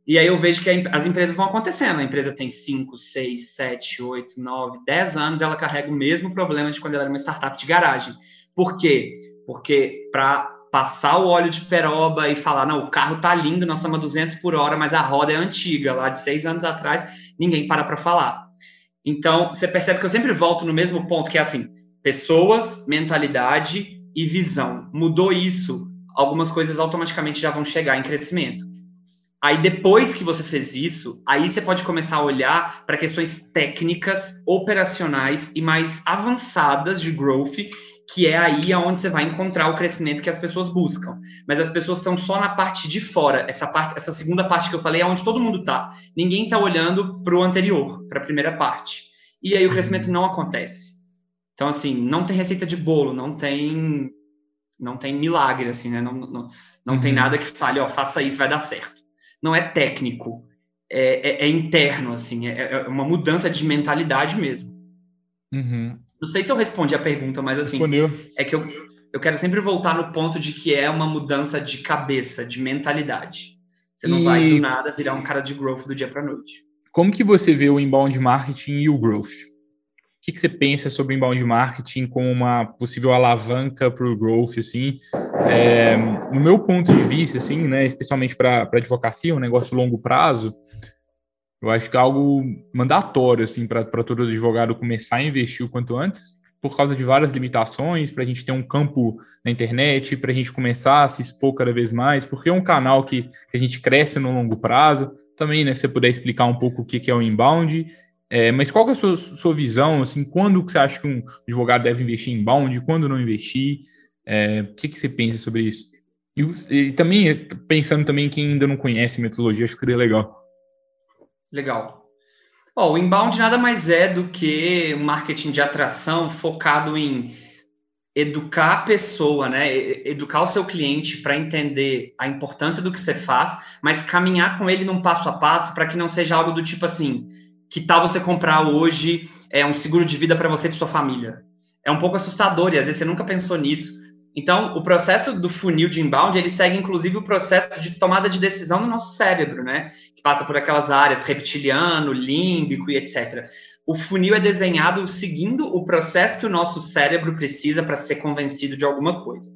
E aí eu vejo que as empresas vão acontecendo. A empresa tem 5, 6, 7, 8, 9, 10 anos, ela carrega o mesmo problema de quando ela era uma startup de garagem. Por quê? Porque para passar o óleo de peroba e falar, não, o carro tá lindo, nós estamos a 200 por hora, mas a roda é antiga, lá de seis anos atrás, ninguém para para falar. Então, você percebe que eu sempre volto no mesmo ponto, que é assim, pessoas, mentalidade e visão. Mudou isso, algumas coisas automaticamente já vão chegar em crescimento. Aí depois que você fez isso, aí você pode começar a olhar para questões técnicas, operacionais e mais avançadas de growth, que é aí aonde você vai encontrar o crescimento que as pessoas buscam. Mas as pessoas estão só na parte de fora. Essa parte, essa segunda parte que eu falei é onde todo mundo está. Ninguém está olhando para o anterior, para a primeira parte. E aí o crescimento não acontece. Então, assim, não tem receita de bolo, não tem não tem milagre, assim, né? Não, não, não uhum. tem nada que fale, ó, faça isso, vai dar certo. Não é técnico, é, é, é interno, assim, é, é, uma mudança de mentalidade mesmo. Uhum. Não sei se eu respondi a pergunta, mas assim, Respondeu. é que eu, eu quero sempre voltar no ponto de que é uma mudança de cabeça, de mentalidade. Você não e... vai do nada virar um cara de growth do dia para noite. Como que você vê o inbound marketing e o growth? O que, que você pensa sobre inbound marketing como uma possível alavanca para o growth, assim? É, no meu ponto de vista, assim, né, especialmente para advocacia, um negócio longo prazo, eu acho que é algo mandatório, assim, para todo advogado começar a investir o quanto antes, por causa de várias limitações, para a gente ter um campo na internet, para a gente começar a se expor cada vez mais, porque é um canal que, que a gente cresce no longo prazo. Também, né, se você puder explicar um pouco o que, que é o inbound, é, mas qual é a sua, sua visão, assim, quando que você acha que um advogado deve investir em inbound, quando não investir? É, o que, que você pensa sobre isso? E, e, também, pensando também quem ainda não conhece metodologia, acho que seria legal. Legal. Oh, o inbound nada mais é do que um marketing de atração focado em educar a pessoa, né? Educar o seu cliente para entender a importância do que você faz, mas caminhar com ele num passo a passo para que não seja algo do tipo assim, que tal você comprar hoje é um seguro de vida para você e para sua família? É um pouco assustador e às vezes você nunca pensou nisso. Então, o processo do funil de inbound, ele segue inclusive o processo de tomada de decisão no nosso cérebro, né? Que passa por aquelas áreas reptiliano, límbico e etc. O funil é desenhado seguindo o processo que o nosso cérebro precisa para ser convencido de alguma coisa.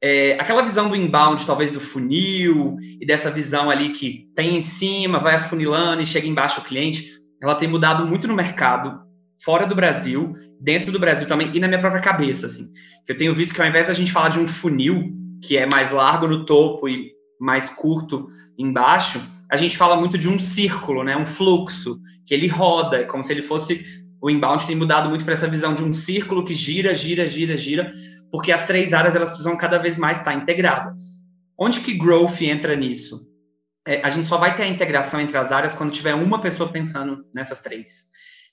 É, aquela visão do inbound, talvez do funil, e dessa visão ali que tem em cima, vai afunilando e chega embaixo o cliente, ela tem mudado muito no mercado, fora do Brasil, dentro do Brasil também e na minha própria cabeça, assim. Eu tenho visto que ao invés da gente falar de um funil, que é mais largo no topo e mais curto embaixo, a gente fala muito de um círculo, né? Um fluxo, que ele roda, como se ele fosse o inbound tem mudado muito para essa visão de um círculo que gira, gira, gira, gira, porque as três áreas elas precisam cada vez mais estar integradas. Onde que growth entra nisso? É, a gente só vai ter a integração entre as áreas quando tiver uma pessoa pensando nessas três.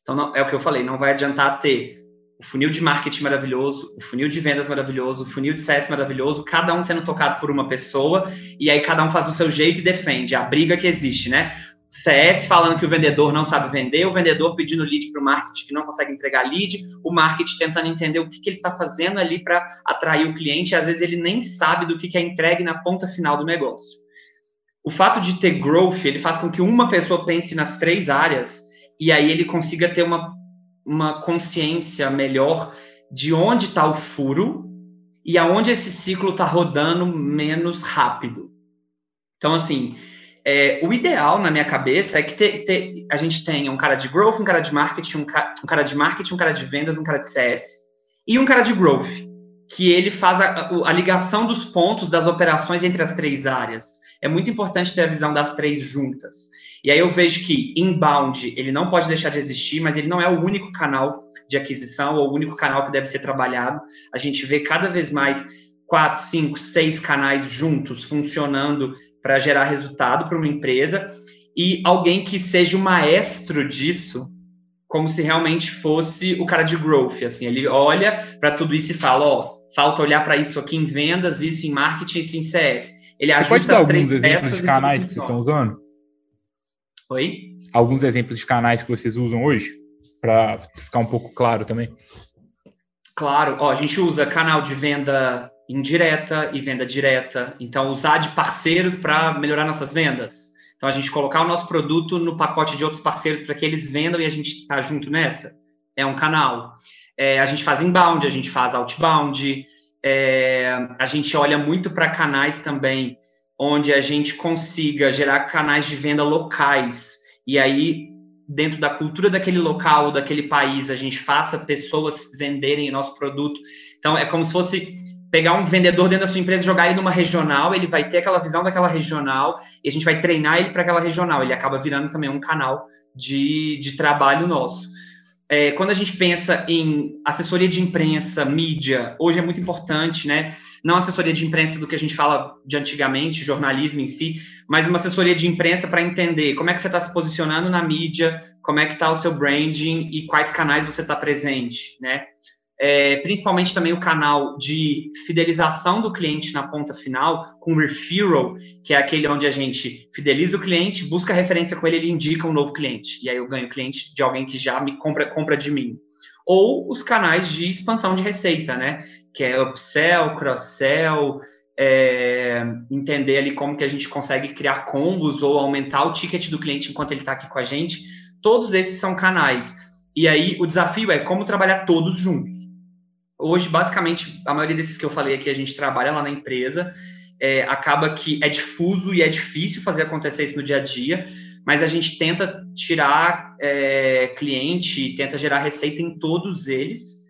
Então, não, é o que eu falei, não vai adiantar ter o funil de marketing maravilhoso, o funil de vendas maravilhoso, o funil de CS maravilhoso, cada um sendo tocado por uma pessoa, e aí cada um faz do seu jeito e defende a briga que existe, né? CS falando que o vendedor não sabe vender, o vendedor pedindo lead para o marketing que não consegue entregar lead, o marketing tentando entender o que, que ele está fazendo ali para atrair o cliente, e às vezes ele nem sabe do que, que é entregue na ponta final do negócio. O fato de ter growth, ele faz com que uma pessoa pense nas três áreas e aí ele consiga ter uma, uma consciência melhor de onde está o furo e aonde esse ciclo está rodando menos rápido. Então, assim, é, o ideal na minha cabeça é que te, te, a gente tenha um cara de growth, um cara de marketing, um, ca, um, cara de marketing, um cara de vendas, um cara de CS e um cara de growth, que ele faz a, a ligação dos pontos das operações entre as três áreas. É muito importante ter a visão das três juntas. E aí eu vejo que inbound, ele não pode deixar de existir, mas ele não é o único canal de aquisição ou o único canal que deve ser trabalhado. A gente vê cada vez mais quatro, cinco, seis canais juntos funcionando para gerar resultado para uma empresa e alguém que seja o maestro disso, como se realmente fosse o cara de growth, assim, ele olha para tudo isso e fala, ó, falta olhar para isso aqui em vendas, isso em marketing, isso em CS. Ele Você ajusta pode dar alguns exemplos de canais que vocês estão usando? Oi? Alguns exemplos de canais que vocês usam hoje, para ficar um pouco claro também. Claro, ó, a gente usa canal de venda indireta e venda direta. Então, usar de parceiros para melhorar nossas vendas. Então, a gente colocar o nosso produto no pacote de outros parceiros para que eles vendam e a gente tá junto nessa. É um canal. É, a gente faz inbound, a gente faz outbound. É, a gente olha muito para canais também onde a gente consiga gerar canais de venda locais e aí dentro da cultura daquele local, daquele país, a gente faça pessoas venderem o nosso produto. Então é como se fosse pegar um vendedor dentro da sua empresa, jogar ele numa regional, ele vai ter aquela visão daquela regional e a gente vai treinar ele para aquela regional. Ele acaba virando também um canal de, de trabalho nosso. É, quando a gente pensa em assessoria de imprensa, mídia, hoje é muito importante, né? não assessoria de imprensa do que a gente fala de antigamente, jornalismo em si, mas uma assessoria de imprensa para entender como é que você está se posicionando na mídia, como é que está o seu branding e quais canais você está presente, né? É, principalmente também o canal de fidelização do cliente na ponta final, com referral, que é aquele onde a gente fideliza o cliente, busca referência com ele, ele indica um novo cliente. E aí eu ganho cliente de alguém que já me compra, compra de mim. Ou os canais de expansão de receita, né? Que é upsell, cross-sell, é, entender ali como que a gente consegue criar combos ou aumentar o ticket do cliente enquanto ele está aqui com a gente. Todos esses são canais. E aí o desafio é como trabalhar todos juntos. Hoje, basicamente, a maioria desses que eu falei aqui, a gente trabalha lá na empresa, é, acaba que é difuso e é difícil fazer acontecer isso no dia a dia, mas a gente tenta tirar é, cliente, tenta gerar receita em todos eles.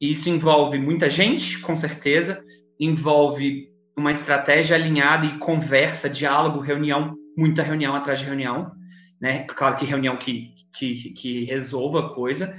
Isso envolve muita gente, com certeza, envolve uma estratégia alinhada e conversa, diálogo, reunião, muita reunião atrás de reunião, né? Claro que reunião que, que, que resolva a coisa,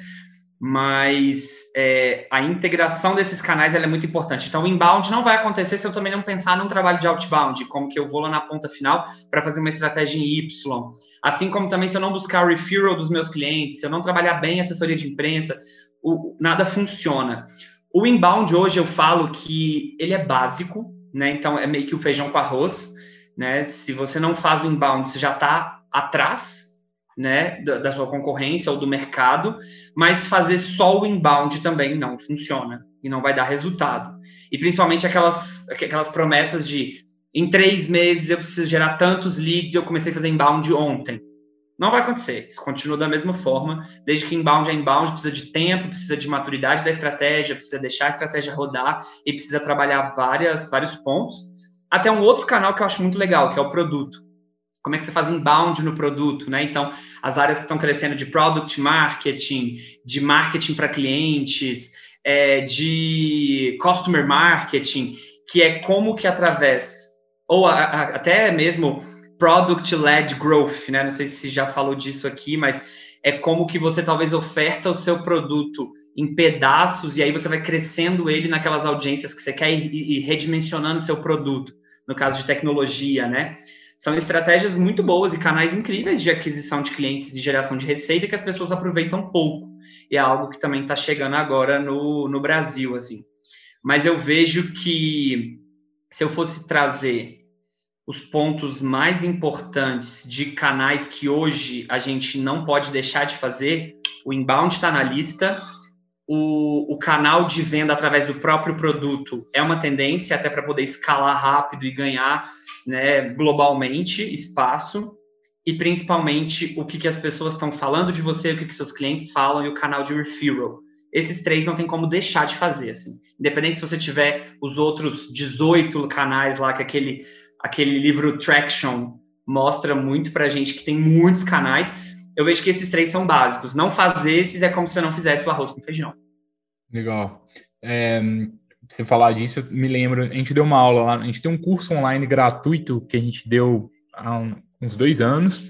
mas é, a integração desses canais é muito importante. Então, o inbound não vai acontecer se eu também não pensar num trabalho de outbound, como que eu vou lá na ponta final para fazer uma estratégia em Y. Assim como também se eu não buscar referral dos meus clientes, se eu não trabalhar bem a assessoria de imprensa, o, nada funciona. O inbound hoje eu falo que ele é básico, né? Então é meio que o feijão com arroz, né? Se você não faz o inbound, você já está atrás né, da, da, sua concorrência ou do mercado, mas fazer só o inbound também não funciona e não vai dar resultado. E principalmente aquelas, aquelas promessas de em três meses eu preciso gerar tantos leads eu comecei a fazer inbound ontem. Não vai acontecer. Isso continua da mesma forma. Desde que inbound é inbound, precisa de tempo, precisa de maturidade da estratégia, precisa deixar a estratégia rodar e precisa trabalhar várias, vários pontos. Até um outro canal que eu acho muito legal, que é o produto como é que você faz inbound no produto, né? Então, as áreas que estão crescendo de product marketing, de marketing para clientes, é, de customer marketing, que é como que através, ou a, a, até mesmo product-led growth, né? Não sei se já falou disso aqui, mas é como que você talvez oferta o seu produto em pedaços e aí você vai crescendo ele naquelas audiências que você quer e, e redimensionando seu produto, no caso de tecnologia, né? São estratégias muito boas e canais incríveis de aquisição de clientes e geração de receita que as pessoas aproveitam pouco. E é algo que também está chegando agora no, no Brasil, assim. Mas eu vejo que se eu fosse trazer os pontos mais importantes de canais que hoje a gente não pode deixar de fazer, o inbound está na lista, o, o, canal de venda através do próprio produto é uma tendência até para poder escalar rápido e ganhar né, globalmente espaço e principalmente o que, que as pessoas estão falando de você, o que, que seus clientes falam e o canal de referral. Esses três não tem como deixar de fazer, assim. Independente se você tiver os outros 18 canais lá, que aquele, aquele livro Traction mostra muito pra gente que tem muitos canais, eu vejo que esses três são básicos. Não fazer esses é como se você não fizesse o arroz com feijão. Legal. É, você falar disso, eu me lembro, a gente deu uma aula lá, a gente tem um curso online gratuito que a gente deu há uns dois anos,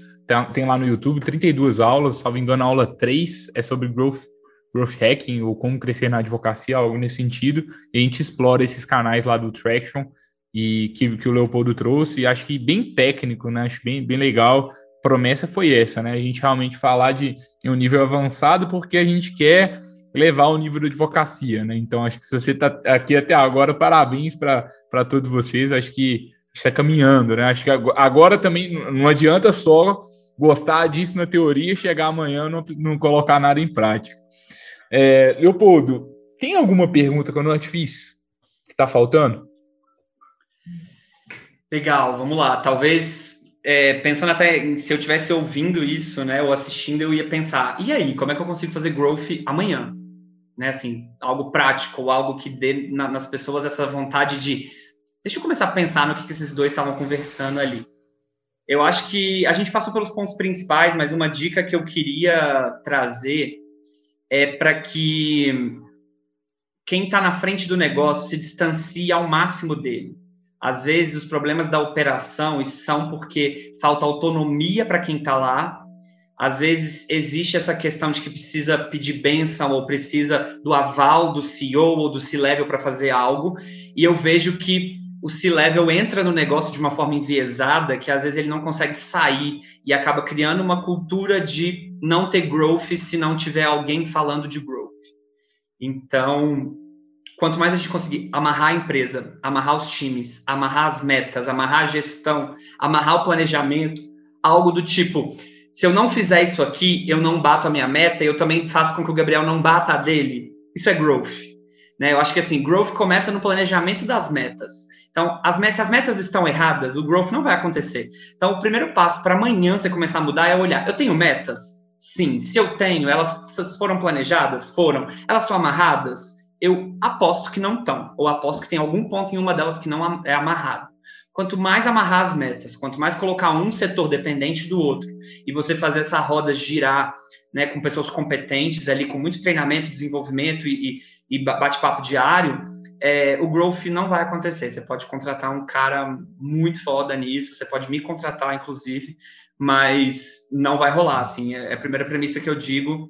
tem lá no YouTube 32 aulas, salvo engano, a aula 3 é sobre growth, growth hacking ou como crescer na advocacia, algo nesse sentido, e a gente explora esses canais lá do Traction e que, que o Leopoldo trouxe, acho que bem técnico, né? Acho bem, bem legal. Promessa foi essa, né? A gente realmente falar de um nível avançado porque a gente quer levar o nível de advocacia, né? Então, acho que se você está aqui até agora, parabéns para todos vocês. Acho que está caminhando, né? Acho que agora também não adianta só gostar disso na teoria, chegar amanhã não, não colocar nada em prática. É, Leopoldo, tem alguma pergunta que eu não te fiz que está faltando? Legal, vamos lá. Talvez é, pensando até se eu tivesse ouvindo isso, né, ou assistindo, eu ia pensar, e aí, como é que eu consigo fazer growth amanhã? né? Assim, algo prático, algo que dê na, nas pessoas essa vontade de deixa eu começar a pensar no que, que esses dois estavam conversando ali. Eu acho que a gente passou pelos pontos principais, mas uma dica que eu queria trazer é para que quem está na frente do negócio se distancie ao máximo dele. Às vezes, os problemas da operação são porque falta autonomia para quem está lá às vezes existe essa questão de que precisa pedir benção ou precisa do aval do CEO ou do C-level para fazer algo, e eu vejo que o C-level entra no negócio de uma forma enviesada, que às vezes ele não consegue sair e acaba criando uma cultura de não ter growth se não tiver alguém falando de growth. Então, quanto mais a gente conseguir amarrar a empresa, amarrar os times, amarrar as metas, amarrar a gestão, amarrar o planejamento, algo do tipo, se eu não fizer isso aqui, eu não bato a minha meta, eu também faço com que o Gabriel não bata a dele. Isso é growth. Né? Eu acho que assim, growth começa no planejamento das metas. Então, as, se as metas estão erradas, o growth não vai acontecer. Então, o primeiro passo para amanhã você começar a mudar é olhar, eu tenho metas? Sim. Se eu tenho, elas foram planejadas? Foram. Elas estão amarradas? Eu aposto que não estão, ou aposto que tem algum ponto em uma delas que não é amarrado. Quanto mais amarrar as metas, quanto mais colocar um setor dependente do outro, e você fazer essa roda girar né, com pessoas competentes ali, com muito treinamento, desenvolvimento e, e, e bate-papo diário, é, o growth não vai acontecer. Você pode contratar um cara muito foda nisso, você pode me contratar, inclusive, mas não vai rolar. Assim, é, é a primeira premissa que eu digo,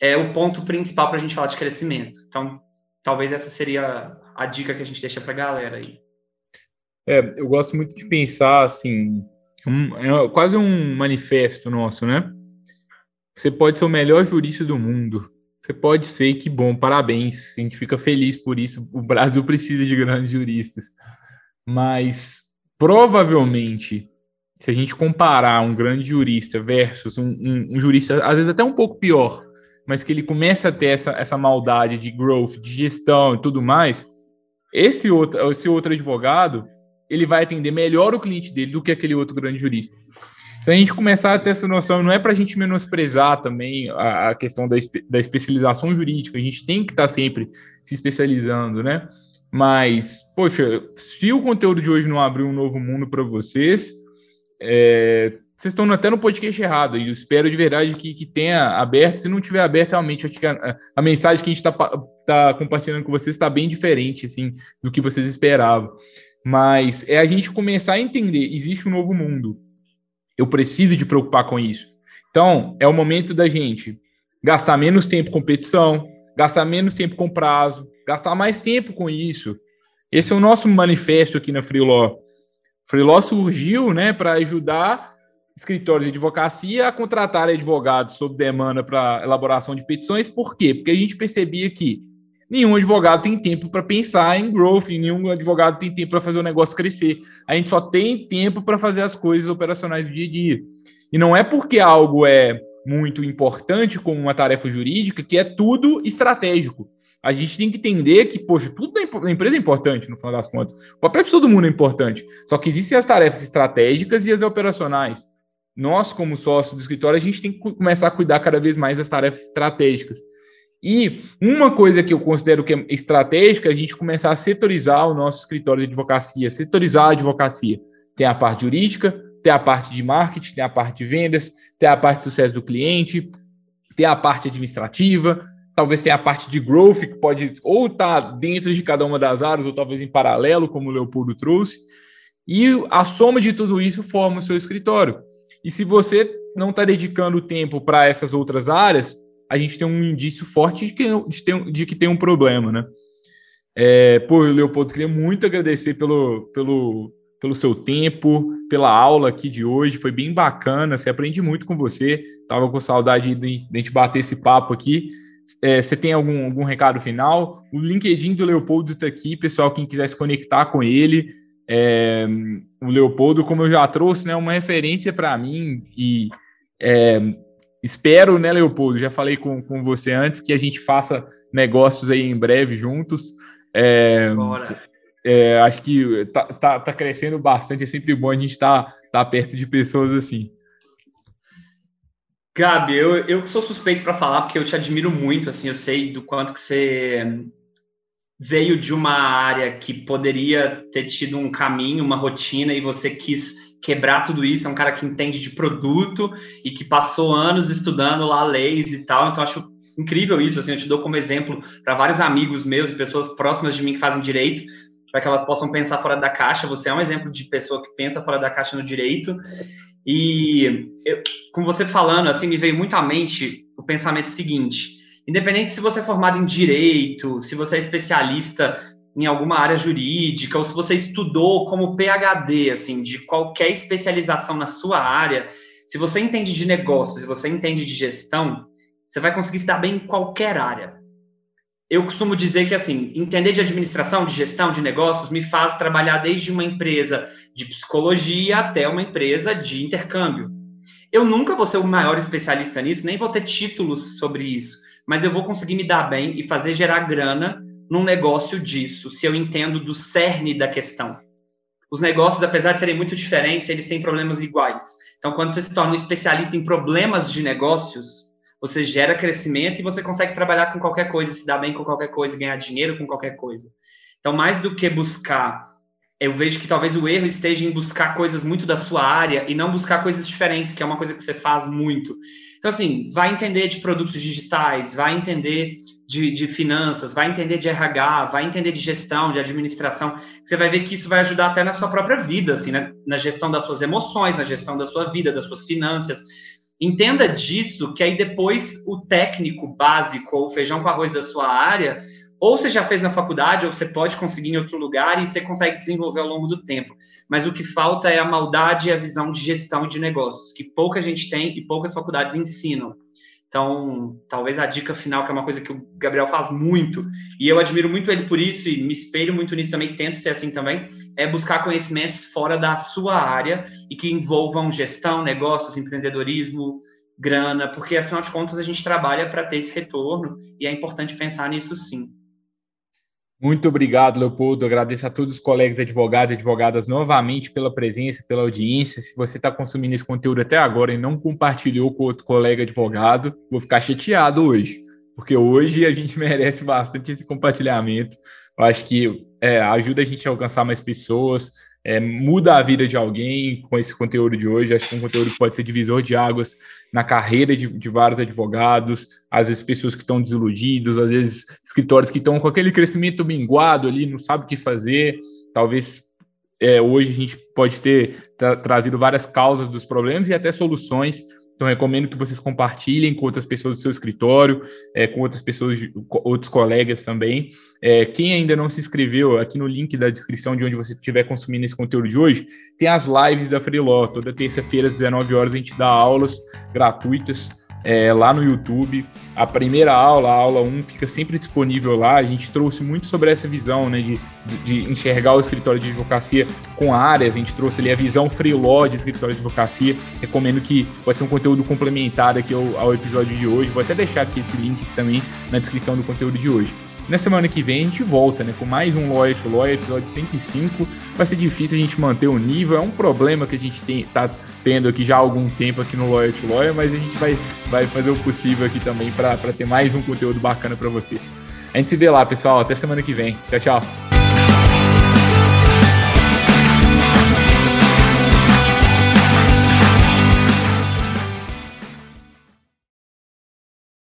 é o ponto principal para a gente falar de crescimento. Então, talvez essa seria a dica que a gente deixa para a galera aí. É, eu gosto muito de pensar assim, um, é quase um manifesto nosso, né? Você pode ser o melhor jurista do mundo. Você pode ser, que bom, parabéns. A gente fica feliz por isso. O Brasil precisa de grandes juristas. Mas provavelmente, se a gente comparar um grande jurista versus um, um, um jurista, às vezes até um pouco pior, mas que ele começa a ter essa, essa maldade de growth, de gestão e tudo mais, esse outro, esse outro advogado, ele vai atender melhor o cliente dele do que aquele outro grande jurista. Então a gente começar a ter essa noção, não é para a gente menosprezar também a, a questão da, da especialização jurídica, a gente tem que estar tá sempre se especializando, né? Mas, poxa, se o conteúdo de hoje não abrir um novo mundo para vocês, é, vocês estão até no podcast errado, e eu espero de verdade que, que tenha aberto. Se não tiver aberto, realmente, acho que a, a mensagem que a gente está tá compartilhando com vocês está bem diferente, assim, do que vocês esperavam. Mas é a gente começar a entender, existe um novo mundo. Eu preciso de preocupar com isso. Então, é o momento da gente gastar menos tempo com competição, gastar menos tempo com prazo, gastar mais tempo com isso. Esse é o nosso manifesto aqui na Freelaw. Freelaw surgiu, né, para ajudar escritórios de advocacia a contratar advogados sob demanda para elaboração de petições. Por quê? Porque a gente percebia que nenhum advogado tem tempo para pensar em growth, nenhum advogado tem tempo para fazer o negócio crescer. A gente só tem tempo para fazer as coisas operacionais do dia a dia. E não é porque algo é muito importante como uma tarefa jurídica que é tudo estratégico. A gente tem que entender que, poxa, tudo na empresa é importante, no final das contas. O papel de todo mundo é importante. Só que existem as tarefas estratégicas e as operacionais nós, como sócio do escritório, a gente tem que começar a cuidar cada vez mais das tarefas estratégicas. E uma coisa que eu considero que é estratégica é a gente começar a setorizar o nosso escritório de advocacia, setorizar a advocacia. Tem a parte jurídica, tem a parte de marketing, tem a parte de vendas, tem a parte de sucesso do cliente, tem a parte administrativa, talvez tenha a parte de growth, que pode ou estar tá dentro de cada uma das áreas, ou talvez em paralelo, como o Leopoldo trouxe. E a soma de tudo isso forma o seu escritório. E se você não está dedicando tempo para essas outras áreas, a gente tem um indício forte de que, de, ter, de que tem um problema, né? É, pô, Leopoldo, queria muito agradecer pelo, pelo, pelo seu tempo, pela aula aqui de hoje, foi bem bacana, você aprende muito com você, tava com saudade de, de a gente bater esse papo aqui. É, você tem algum, algum recado final? O LinkedIn do Leopoldo está aqui, pessoal, quem quiser se conectar com ele, é, o Leopoldo, como eu já trouxe, né, uma referência para mim e é, espero, né, Leopoldo, já falei com, com você antes, que a gente faça negócios aí em breve juntos. É, é, acho que tá, tá, tá, crescendo bastante, é sempre bom a gente estar tá, tá perto de pessoas assim. Gabi, eu, eu sou suspeito para falar, porque eu te admiro muito, assim, eu sei do quanto que você veio de uma área que poderia ter tido um caminho, uma rotina, e você quis quebrar tudo isso. É um cara que entende de produto e que passou anos estudando lá leis e tal. Então, acho incrível isso. Assim, eu te dou como exemplo para vários amigos meus e pessoas próximas de mim que fazem direito, para que elas possam pensar fora da caixa. Você é um exemplo de pessoa que pensa fora da caixa no direito. E eu, com você falando, assim, me veio muito à mente o pensamento seguinte Independente se você é formado em direito, se você é especialista em alguma área jurídica, ou se você estudou como PhD, assim, de qualquer especialização na sua área, se você entende de negócios, se você entende de gestão, você vai conseguir se dar bem em qualquer área. eu costumo dizer que, assim, entender de administração, de gestão, de negócios, me faz trabalhar desde uma empresa de psicologia até uma empresa de intercâmbio. Eu nunca vou ser o maior especialista nisso, nem vou ter títulos sobre isso, mas eu vou conseguir me dar bem e fazer gerar grana num negócio disso, se eu entendo do cerne da questão. Os negócios, apesar de serem muito diferentes, eles têm problemas iguais. Então, quando você se torna um especialista em problemas de negócios, você gera crescimento e você consegue trabalhar com qualquer coisa, se dar bem com qualquer coisa, ganhar dinheiro com qualquer coisa. Então, mais do que buscar, eu vejo que talvez o erro esteja em buscar coisas muito da sua área e não buscar coisas diferentes, que é uma coisa que você faz muito. Então, assim, vai entender de produtos digitais, vai entender de, de, finanças, vai entender de RH, vai entender de gestão, de administração. Você vai ver que isso vai ajudar até na sua própria vida, assim, né? na gestão das suas emoções, na gestão da sua vida, das suas finanças. Entenda disso, que aí depois o técnico básico ou feijão com arroz da sua área, ou você já fez na faculdade, ou você pode conseguir em outro lugar e você consegue desenvolver ao longo do tempo. Mas o que falta é a maldade e a visão de gestão de negócios, que pouca gente tem e poucas faculdades ensinam. Então, talvez a dica final, que é uma coisa que o Gabriel faz muito, e eu admiro muito ele por isso e me espelho muito nisso também, tento ser assim também, é buscar conhecimentos fora da sua área e que envolvam gestão, negócios, empreendedorismo, grana, porque afinal de contas a gente trabalha para ter esse retorno e é importante pensar nisso sim. Muito obrigado, Leopoldo. Agradeço a todos os colegas advogados e advogadas novamente pela presença, pela audiência. Se você está consumindo esse conteúdo até agora e não compartilhou com outro colega advogado, vou ficar chateado hoje, porque hoje a gente merece bastante esse compartilhamento. Eu acho que é, ajuda a gente a alcançar mais pessoas, é, muda a vida de alguém com esse conteúdo de hoje. Acho que é um conteúdo que pode ser divisor de águas na carreira de, de vários advogados, às vezes pessoas que estão desiludidos, às vezes escritórios que estão com aquele crescimento minguado ali, não sabe o que fazer. Talvez é, hoje a gente pode ter tra trazido várias causas dos problemas e até soluções então, recomendo que vocês compartilhem com outras pessoas do seu escritório, é, com outras pessoas, outros colegas também. É, quem ainda não se inscreveu, aqui no link da descrição de onde você estiver consumindo esse conteúdo de hoje, tem as lives da Freeló. Toda terça-feira, às 19 horas, a gente dá aulas gratuitas é, lá no YouTube. A primeira aula, a aula 1, fica sempre disponível lá. A gente trouxe muito sobre essa visão né, de, de enxergar o escritório de advocacia com áreas. A gente trouxe ali a visão freeló de escritório de advocacia. Recomendo que pode ser um conteúdo complementar aqui ao, ao episódio de hoje. Vou até deixar aqui esse link também na descrição do conteúdo de hoje. Na semana que vem a gente volta, né? Com mais um Lawyer to Lawyer, episódio 105. Vai ser difícil a gente manter o nível, é um problema que a gente tem, tá tendo aqui já há algum tempo aqui no Lawyer to Lawyer, mas a gente vai, vai fazer o possível aqui também para ter mais um conteúdo bacana para vocês. A gente se vê lá, pessoal. Até semana que vem. Tchau, tchau.